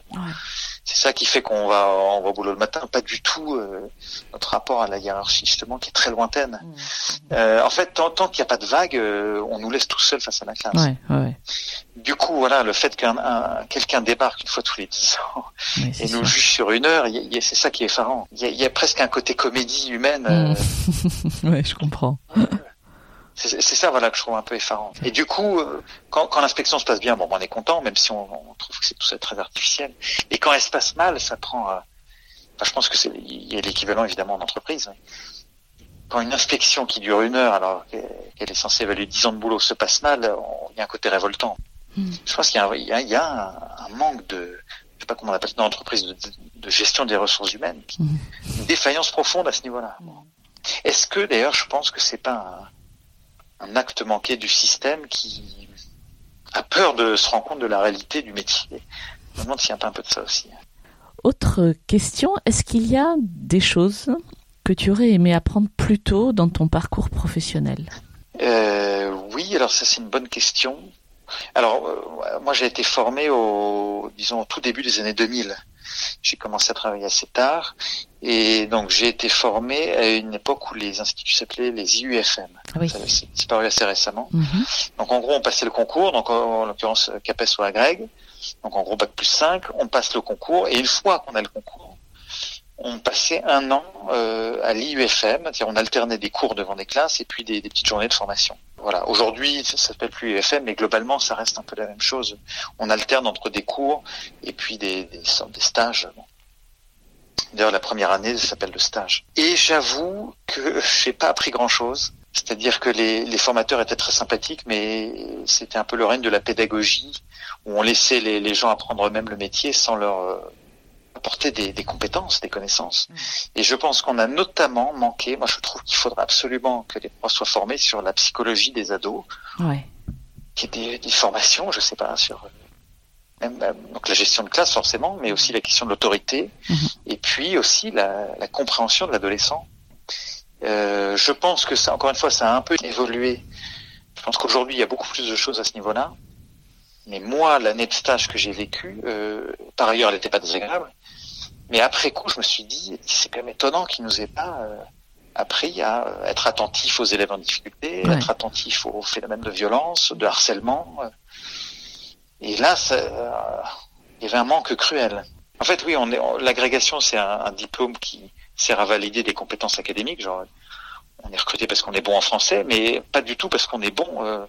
C'est ça qui fait qu'on va on va au boulot le matin, pas du tout euh, notre rapport à la hiérarchie justement qui est très lointaine. Mmh. Euh, en fait, tant, tant qu'il n'y a pas de vague, euh, on nous laisse tout seul face à la classe. Ouais, ouais. Du coup, voilà, le fait qu'un quelqu'un débarque une fois tous les dix ans et nous juge sur une heure, c'est ça qui est effarant. Il y, y, a presque un côté comédie humaine. Ouais, je comprends. C'est ça, voilà, que je trouve un peu effarant. Et du coup, euh, quand, quand l'inspection se passe bien, bon, on est content, même si on, on trouve que c'est tout ça très artificiel. Et quand elle se passe mal, ça prend. Euh, enfin, je pense que c'est il y a l'équivalent évidemment en entreprise. Quand une inspection qui dure une heure, alors qu'elle est censée évaluer dix ans de boulot, se passe mal, il y a un côté révoltant. Mm. Je pense qu'il y a, un, il y a, il y a un, un, manque de, je sais pas comment on appelle ça dans l'entreprise, de, de, gestion des ressources humaines, mm. une défaillance profonde à ce niveau-là. Mm. Est-ce que d'ailleurs, je pense que c'est pas un un acte manqué du système qui a peur de se rendre compte de la réalité du métier. Je me demande s'il y a un peu de ça aussi. Autre question, est-ce qu'il y a des choses que tu aurais aimé apprendre plus tôt dans ton parcours professionnel? Euh, Oui, alors ça c'est une bonne question. Alors euh, moi j'ai été formé au disons au tout début des années 2000. J'ai commencé à travailler assez tard Et donc j'ai été formé à une époque où les instituts s'appelaient les IUFM. Ah oui. Ça c'est disparu assez récemment. Mhm. Donc en gros on passait le concours, donc en, en l'occurrence CAPES ou AGREG. Donc en gros bac plus 5, on passe le concours et une fois qu'on a le concours, on passait un an euh, à l'IUFM, c'est-à-dire on alternait des cours devant des classes et puis des, des petites journées de formation. Voilà. Aujourd'hui, ça s'appelle plus IUFM, mais globalement, ça reste un peu la même chose. On alterne entre des cours et puis des, des sortes de stages. D'ailleurs, la première année, ça s'appelle le stage. Et j'avoue que j'ai pas appris grand-chose. C'est-à-dire que les, les formateurs étaient très sympathiques, mais c'était un peu le règne de la pédagogie, où on laissait les, les gens apprendre eux-mêmes le métier sans leur euh, apporter des, des compétences, des connaissances. Mm. Et je pense qu'on a notamment manqué, moi je trouve qu'il faudra absolument que les profs soient formés sur la psychologie des ados, Ouais. qu'il y ait des, des formations, je sais pas, sur euh, même, euh, donc la gestion de classe forcément, mais aussi la question de l'autorité, Mhm. et puis aussi la, la compréhension de l'adolescent. Euh, je pense que ça, encore une fois, ça a un peu évolué. Je pense qu'aujourd'hui, il y a beaucoup plus de choses à ce niveau-là. Mais moi, l'année de stage que j'ai vécue, euh, par ailleurs, elle n'était pas désagréable. Mais après coup, je me suis dit, c'est quand même étonnant qu'ils nous aient pas euh, appris à euh, être attentif aux élèves en difficulté, Ouais. être attentif aux phénomènes de violence, de harcèlement. Et là, ça, euh, il y avait un manque cruel. En fait, oui, on est, on- l'agrégation, c'est un, un diplôme qui sert à valider des compétences académiques. Genre, on est recruté parce qu'on est bon en français, mais pas du tout parce qu'on est bon euh,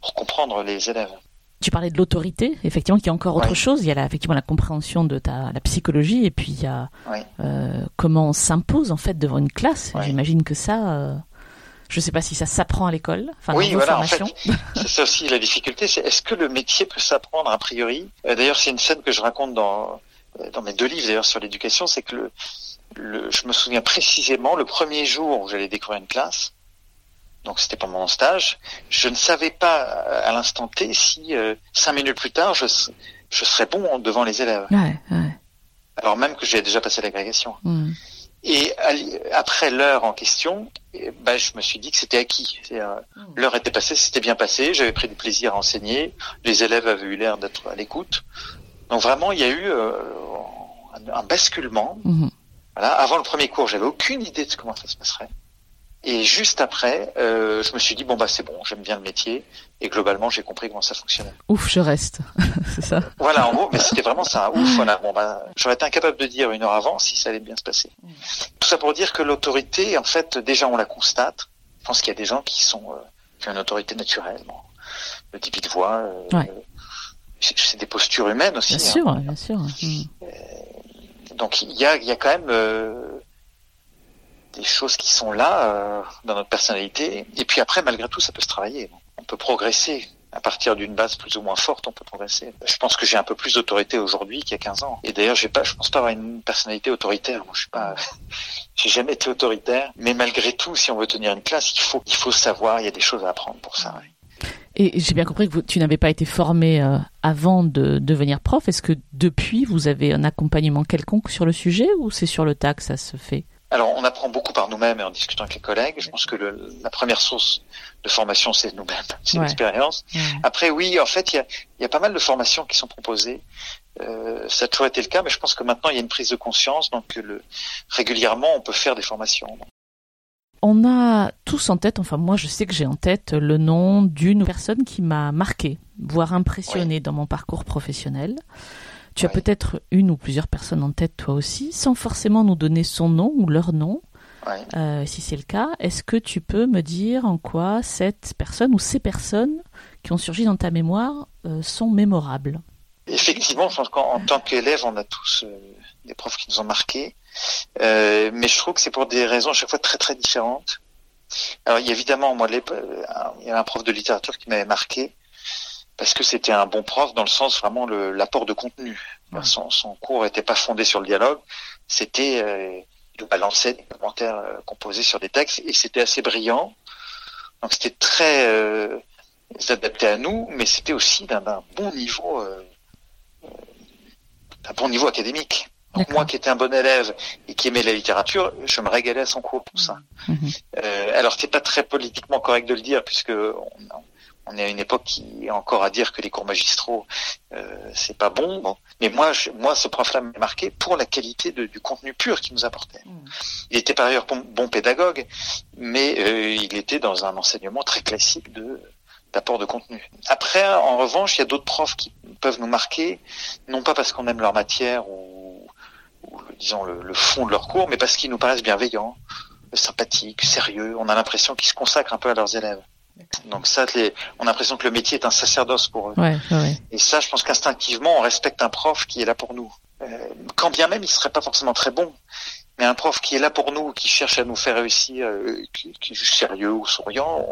pour comprendre les élèves. Tu parlais de l'autorité, effectivement, qui est encore autre Ouais. chose. Il y a la, effectivement la compréhension de ta la psychologie, et puis il y a Ouais. euh, comment on s'impose en fait devant une classe. Ouais. J'imagine que ça, euh, je sais pas si ça s'apprend à l'école, enfin oui, voilà. En fait, c'est aussi la difficulté. C'est est-ce que le métier peut s'apprendre a priori? Euh, D'ailleurs, c'est une scène que je raconte dans dans mes deux livres d'ailleurs sur l'éducation. C'est que le, le, je me souviens précisément le premier jour où j'allais découvrir une classe. Donc c'était pendant mon stage. Je ne savais pas euh, à l'instant T si euh, cinq minutes plus tard je je serais bon devant les élèves. Ouais, ouais. Alors même que j'ai déjà passé l'agrégation. Hmm. Et après l'heure en question, eh ben, je me suis dit que c'était acquis. Euh, L'heure était passée, c'était bien passé, j'avais pris du plaisir à enseigner, les élèves avaient eu l'air d'être à l'écoute. Donc vraiment, il y a eu euh, un, basculement. Mhm. Voilà. Avant le premier cours, j'avais aucune idée de comment ça se passerait. Et juste après, euh, je me suis dit bon bah c'est bon, j'aime bien le métier et globalement j'ai compris comment ça fonctionnait. Ouf, je reste. c'est ça. Voilà en gros, mais c'était vraiment ça. Ouf, voilà. Bon bah j'aurais été incapable de dire une heure avant si ça allait bien se passer. Tout ça pour dire que l'autorité, en fait, déjà on la constate. Je pense qu'il y a des gens qui sont euh, qui ont une autorité naturelle. Bon, le débit de voix, euh, Ouais. c'est des postures humaines aussi. Bien hein. sûr, bien sûr. Hmm. Donc il y a, il y a quand même euh, des choses qui sont là euh, dans notre personnalité. Et puis après, malgré tout, ça peut se travailler. On peut progresser. À partir d'une base plus ou moins forte, on peut progresser. Je pense que j'ai un peu plus d'autorité aujourd'hui qu'il y a 15 ans. Et d'ailleurs, j'ai pas, je pense pas avoir une personnalité autoritaire. Je suis pas, j'ai jamais été autoritaire. Mais malgré tout, si on veut tenir une classe, il faut, savoir. Il y a des choses à apprendre pour ça. Et j'ai bien compris que vous, tu n'avais pas été formé euh, avant de devenir prof. Est-ce que depuis, vous avez un accompagnement quelconque sur le sujet ou c'est sur le tas que ça se fait? Alors, on apprend beaucoup par nous-mêmes et en discutant avec les collègues. Je pense que le, la première source de formation, c'est nous-mêmes, c'est Ouais. l'expérience. Après, oui, en fait, il y a, y a pas mal de formations qui sont proposées. Euh, ça a toujours été le cas, mais je pense que maintenant, il y a une prise de conscience. Donc, le, régulièrement, on peut faire des formations. On a tous en tête, enfin moi je sais que j'ai en tête le nom d'une personne qui m'a marqué, voire impressionné dans mon parcours professionnel. Tu as Ouais. peut-être une ou plusieurs personnes en tête toi aussi, sans forcément nous donner son nom ou leur nom. Ouais. Euh, si c'est le cas, est-ce que tu peux me dire en quoi cette personne ou ces personnes qui ont surgi dans ta mémoire euh, sont mémorables? Effectivement, je pense qu'en en tant qu'élève, on a tous euh, des profs qui nous ont marqués. Mais je trouve que c'est pour des raisons à chaque fois très très différentes. Alors, il y a évidemment, moi, il y a un prof de littérature qui m'avait marqué parce que c'était un bon prof dans le sens vraiment le- l'apport de contenu. Ouais. Son, son cours n'était pas fondé sur le dialogue, c'était euh, il balançait des commentaires euh, composés sur des textes et c'était assez brillant. Donc c'était très euh, adapté à nous, mais c'était aussi d'un bon niveau, euh, d'un bon niveau académique. Donc moi qui étais un bon élève et qui aimait la littérature, je me régalais à son cours pour ça. Euh, alors c'est pas très politiquement correct de le dire puisque on, on est à une époque qui est encore à dire que les cours magistraux euh, c'est pas bon. bon. Mais moi, je, moi, ce prof-là m'a marqué pour la qualité de, du contenu pur qu'il nous apportait. Mmh. Il était par ailleurs bon, bon pédagogue, mais euh, il était dans un enseignement très classique de d'apport de contenu. Après, en revanche, il y a d'autres profs qui peuvent nous marquer, non pas parce qu'on aime leur matière ou, ou disons le, le, fond de leur cours, mais parce qu'ils nous paraissent bienveillants, sympathiques, sérieux. On a l'impression qu'ils se consacrent un peu à leurs élèves. Donc ça, les, on a l'impression que le métier est un sacerdoce pour eux. Ouais, ouais. Et ça, je pense qu'instinctivement, on respecte un prof qui est là pour nous. Euh, quand bien même, il serait pas forcément très bon, mais un prof qui est là pour nous, qui cherche à nous faire réussir, euh, qui, qui, est juste sérieux ou souriant,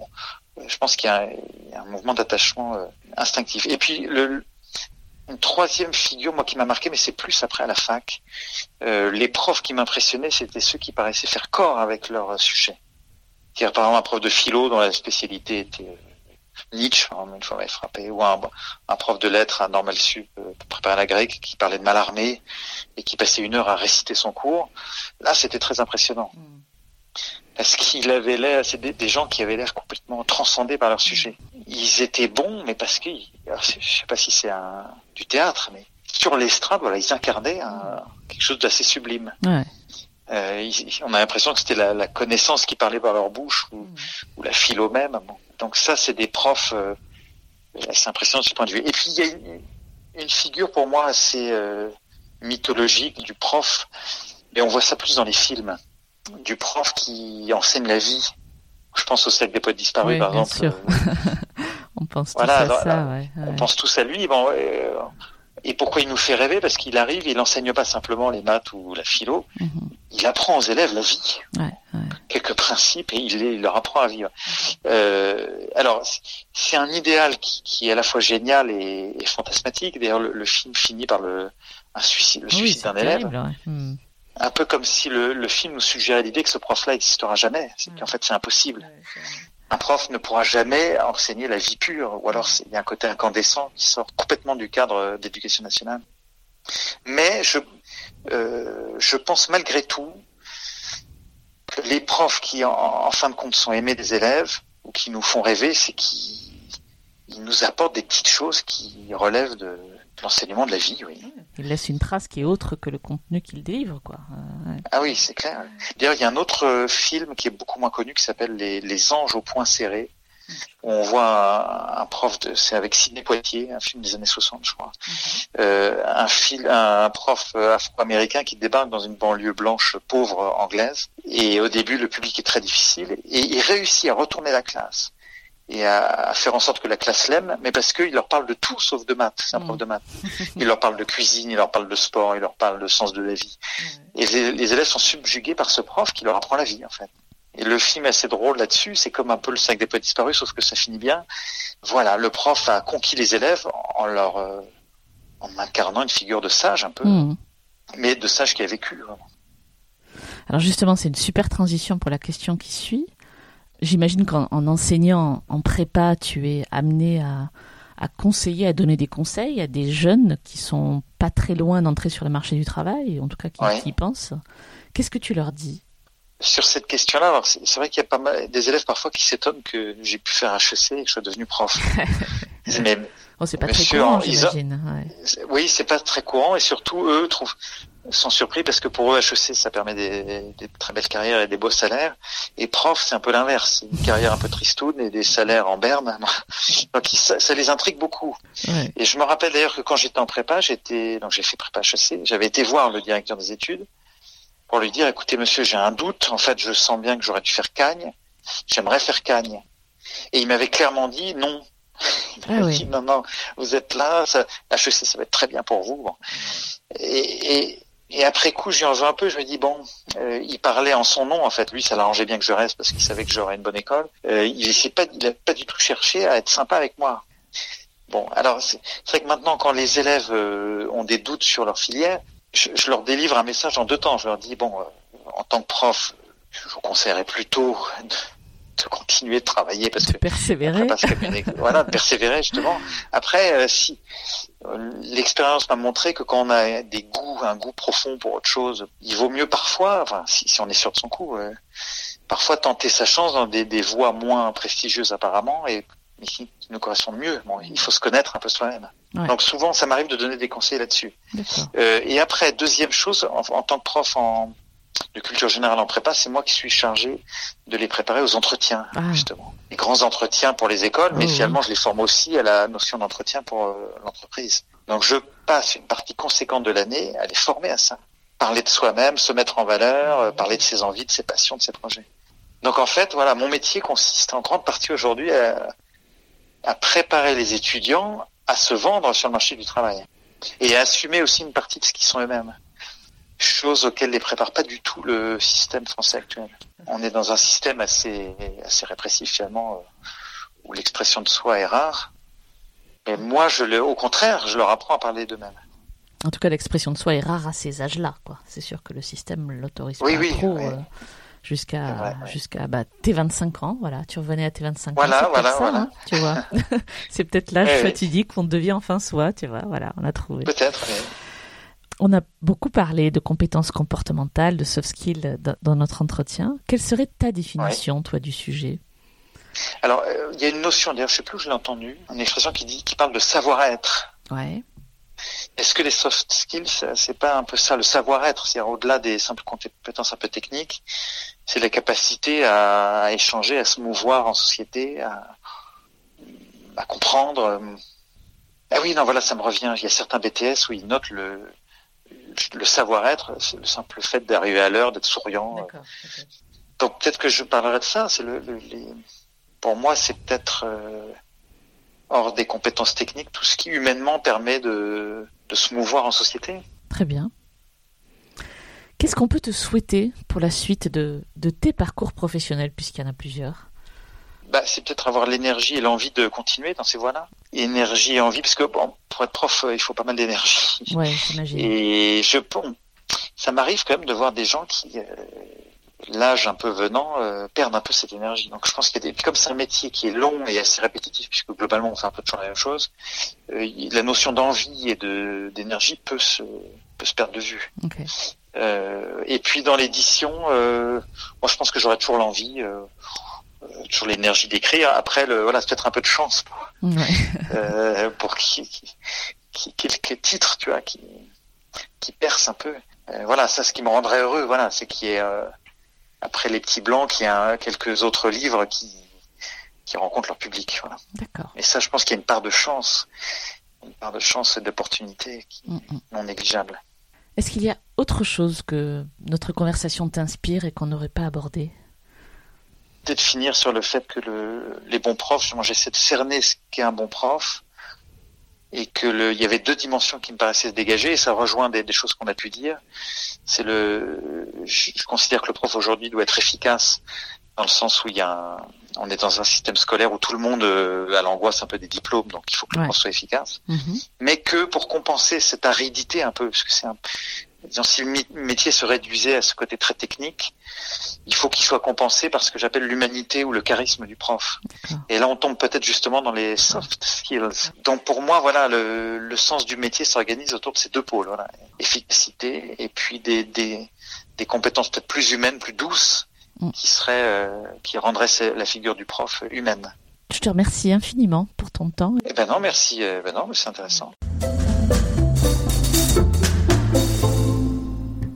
on, je pense qu'il y, y, a un mouvement d'attachement euh, instinctif. Et puis le, une troisième figure, moi, qui m'a marqué, mais c'est plus après à la fac. Euh, les profs qui m'impressionnaient, c'était ceux qui paraissaient faire corps avec leur sujet. C'est-à-dire, par exemple, un prof de philo dont la spécialité était euh, Nietzsche, une fois m'avait frappé, ou un, un, prof de lettres à Normal Sup euh, pour préparer la grecque qui parlait de Mallarmé et qui passait une heure à réciter son cours. Là, c'était très impressionnant. Mm. Parce qu'il avait l'air, c'est des, des, gens qui avaient l'air complètement transcendés par leur sujet. Ils étaient bons, mais parce que, alors, je sais pas si c'est un, du théâtre, mais sur l'estrade, voilà, ils incarnaient un, quelque chose d'assez sublime. Ouais. Euh, on a l'impression que c'était la, la, connaissance qui parlait par leur bouche ou, mmh. ou la philo même. Donc ça, c'est des profs euh, assez impressionnants de ce point de vue. Et puis il y a une, une figure pour moi assez euh, mythologique du prof, mais on voit ça plus dans les films, du prof qui enseigne la vie. Je pense au cercle des poètes disparus, oui, par bien exemple. Sûr. on pense voilà, tous à ça. Ouais, on pense tous à lui. Bon, et pourquoi il nous fait rêver? Parce qu'il arrive, il enseigne pas simplement les maths ou la philo, -hmm. il apprend aux élèves la vie, ouais, ouais. quelques principes et il, les, il, leur apprend à vivre. Euh, alors c'est un idéal qui, qui, est à la fois génial et, et fantasmatique. D'ailleurs le, le, film finit par le un suicide, le suicide oui, d'un élève. Ouais. Mm. Un peu comme si le, le film nous suggérait l'idée que ce prof-là n'existera jamais, c'est qu'en fait c'est impossible un prof ne pourra jamais enseigner la vie pure, ou alors il y a un côté incandescent qui sort complètement du cadre d'éducation nationale. Mais je, euh, je pense malgré tout que les profs qui, en, en, fin de compte, sont aimés des élèves ou qui nous font rêver, c'est qu'ils nous apportent des petites choses qui relèvent de, l'enseignement de la vie, oui. Il laisse une trace qui est autre que le contenu qu'il délivre, quoi. Euh, ouais. Ah oui, c'est clair. D'ailleurs, il y a un autre euh, film qui est beaucoup moins connu qui s'appelle les, les, Anges au point serré. Où on voit un, un prof de, c'est avec Sidney Poitier, un film des années 60, je crois. -hmm. euh, un, fil, un, un prof afro-américain qui débarque dans une banlieue blanche pauvre anglaise. Et au début, le public est très difficile. Et il réussit à retourner la classe et à, à, faire en sorte que la classe l'aime, mais parce qu'il leur parle de tout sauf de maths. C'est un mmh. prof de maths. Il leur parle de cuisine, il leur parle de sport, il leur parle de sens de la vie. Mmh. Et les, les, élèves sont subjugués par ce prof qui leur apprend la vie, en fait. Et le film est assez drôle là-dessus. C'est comme un peu le sac des poètes disparus, sauf que ça finit bien. Voilà, le prof a conquis les élèves en leur euh, en incarnant une figure de sage un peu, mmh. mais de sage qui a vécu. Vraiment. Alors justement, c'est une super transition pour la question qui suit. J'imagine qu'en enseignant en prépa, tu es amené à, à, conseiller, à donner des conseils à des jeunes qui sont pas très loin d'entrer sur le marché du travail, en tout cas qui, y pensent. Qu'est-ce que tu leur dis? Sur cette question-là, c'est vrai qu'il y a pas mal des élèves parfois qui s'étonnent que j'ai pu faire HEC et que je sois devenu prof. mais oh, c'est pas très courant, j'imagine. Ouais. Oui, c'est pas très courant et surtout eux trouvent sont surpris parce que pour eux HEC ça permet des, des très belles carrières et des beaux salaires et prof c'est un peu l'inverse, une carrière un peu tristoune et des salaires en berne. Donc ça, ça les intrigue beaucoup. Ouais. Et je me rappelle d'ailleurs que quand j'étais en prépa, j'étais donc j'ai fait prépa HEC, j'avais été voir le directeur des études pour lui dire écoutez monsieur j'ai un doute en fait je sens bien que j'aurais dû faire cagne j'aimerais faire cagne et il m'avait clairement dit non ah oui. dit non non vous êtes là ça, HEC ça va être très bien pour vous et, et, et après coup j'y en veux un peu je me dis bon euh, il parlait en son nom en fait. Lui ça l'arrangeait bien que je reste parce qu'il savait que j'aurais une bonne école. Euh, il essaie pas il a pas du tout cherché à être sympa avec moi. Bon alors c'est vrai que maintenant quand les élèves euh, ont des doutes sur leur filière je, je, leur délivre un message en deux temps. Je leur dis, bon, euh, en tant que prof, je vous conseillerais plutôt de, continuer de travailler parce de que persévérer. Parce que, voilà, de persévérer justement. Après, euh, si euh, l'expérience m'a montré que quand on a des goûts, un goût profond pour autre chose, il vaut mieux parfois, enfin, si, si on est sûr de son coup, euh, parfois tenter sa chance dans des, des voies moins prestigieuses apparemment et mais qui, nous correspondent mieux. Bon, il faut se connaître un peu soi-même. Donc souvent, ça m'arrive de donner des conseils là-dessus. Euh, et après, deuxième chose, en, en, tant que prof en de culture générale en prépa, c'est moi qui suis chargé de les préparer aux entretiens, ah. justement. Les grands entretiens pour les écoles, mais oh, finalement, je les forme aussi à la notion d'entretien pour euh, l'entreprise. Donc, je passe une partie conséquente de l'année à les former à ça. Parler de soi-même, se mettre en valeur, euh, parler de ses envies, de ses passions, de ses projets. Donc, en fait, voilà, mon métier consiste en grande partie aujourd'hui à, à préparer les étudiants à se vendre sur le marché du travail et à assumer aussi une partie de ce qu'ils sont eux-mêmes chose auxquelles les prépare pas du tout le système français actuel. On est dans un système assez assez répressif finalement euh, où l'expression de soi est rare. Et moi, je le, au contraire, je leur apprends à parler d'eux-mêmes. En tout cas, l'expression de soi est rare à ces âges-là, quoi. C'est sûr que le système l'autorise pas trop. Euh, jusqu'à jusqu'à bah, tes 25 ans, voilà, tu revenais à tes 25 voilà, ans, voilà, ça, voilà. Hein, tu vois. c'est peut-être l'âge fatidique qu'on devient enfin soi, tu vois, voilà, on a trouvé. Peut-être. On a beaucoup parlé de compétences comportementales, de soft skills dans notre entretien. Quelle serait ta définition, toi, du sujet? Alors, euh, il y a une notion, d'ailleurs, je sais plus où je l'ai entendu, une expression qui dit, qui parle de savoir-être. Ouais. Est-ce que les soft skills, c'est pas un peu ça, le savoir-être, c'est-à-dire au-delà des simples compétences un peu techniques, c'est la capacité à, échanger, à se mouvoir en société, à, à comprendre. Ah oui, non, voilà, ça me revient. Il y a certains BTS où ils notent le, le savoir-être, c'est le simple fait d'arriver à l'heure, d'être souriant. Donc peut-être que je parlerai de ça. C'est le, les... pour moi, c'est peut-être euh, hors des compétences techniques tout ce qui humainement permet de, de se mouvoir en société. Très bien. Qu'est-ce qu'on peut te souhaiter pour la suite de, de tes parcours professionnels, puisqu'il y en a plusieurs? Bah, c'est peut-être avoir l'énergie et l'envie de continuer dans ces voies-là. Énergie et envie, parce que bon, pour être prof, euh, il faut pas mal d'énergie. Ouais, j'imagine. Et je, bon, ça m'arrive quand même de voir des gens qui, euh, l'âge un peu venant, euh, perdent un peu cette énergie. Donc je pense qu'il y a des, comme c'est un métier qui est long et assez répétitif, puisque globalement on fait un peu toujours la même chose, euh, la notion d'envie et de d'énergie peut se peut se perdre de vue. Okay. Euh, et puis dans l'édition, moi je pense que j'aurais toujours l'envie toujours l'énergie d'écrire. Après, le, voilà, c'est peut-être un peu de chance pour, euh, pour qui, qui, quelques titres, tu vois, qui, qui percent un peu. Euh, voilà, ça, ce qui me rendrait heureux, voilà, c'est qu'il y ait, euh, après les petits blancs, qu'il y ait quelques autres livres qui, qui rencontrent leur public. Voilà. D'accord. Et ça, je pense qu'il y a une part de chance, une part de chance et d'opportunité qui mm, mm. non négligeable. Est-ce qu'il y a autre chose que notre conversation t'inspire et qu'on n'aurait pas abordé peut-être finir sur le fait que le, les bons profs, j'essaie de cerner ce qu'est un bon prof et que le, il y avait deux dimensions qui me paraissaient se dégager et ça rejoint des, des choses qu'on a pu dire. C'est le, je, considère que le prof aujourd'hui doit être efficace dans le sens où il y a un, on est dans un système scolaire où tout le monde euh, a l'angoisse un peu des diplômes, donc il faut que le prof soit efficace. Mm-hmm. Mais que pour compenser cette aridité un peu, parce que c'est un, si le métier se réduisait à ce côté très technique, il faut qu'il soit compensé par ce que j'appelle l'humanité ou le charisme du prof. Et là, on tombe peut-être justement dans les soft skills. Donc pour moi, voilà, le, le sens du métier s'organise autour de ces deux pôles, voilà, efficacité et puis des, des, des compétences peut-être plus humaines, plus douces, mm. qui seraient, euh, qui rendraient la figure du prof humaine. Je te remercie infiniment pour ton temps. Eh ben non, merci. Eh ben non, c'est intéressant.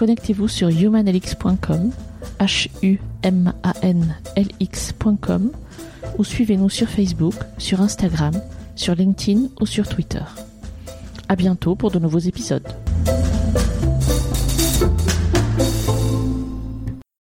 connectez-vous sur humanlx.com, H-U-M-A-N-L-X.com, ou suivez-nous sur Facebook, sur Instagram, sur LinkedIn ou sur Twitter. À bientôt pour de nouveaux épisodes.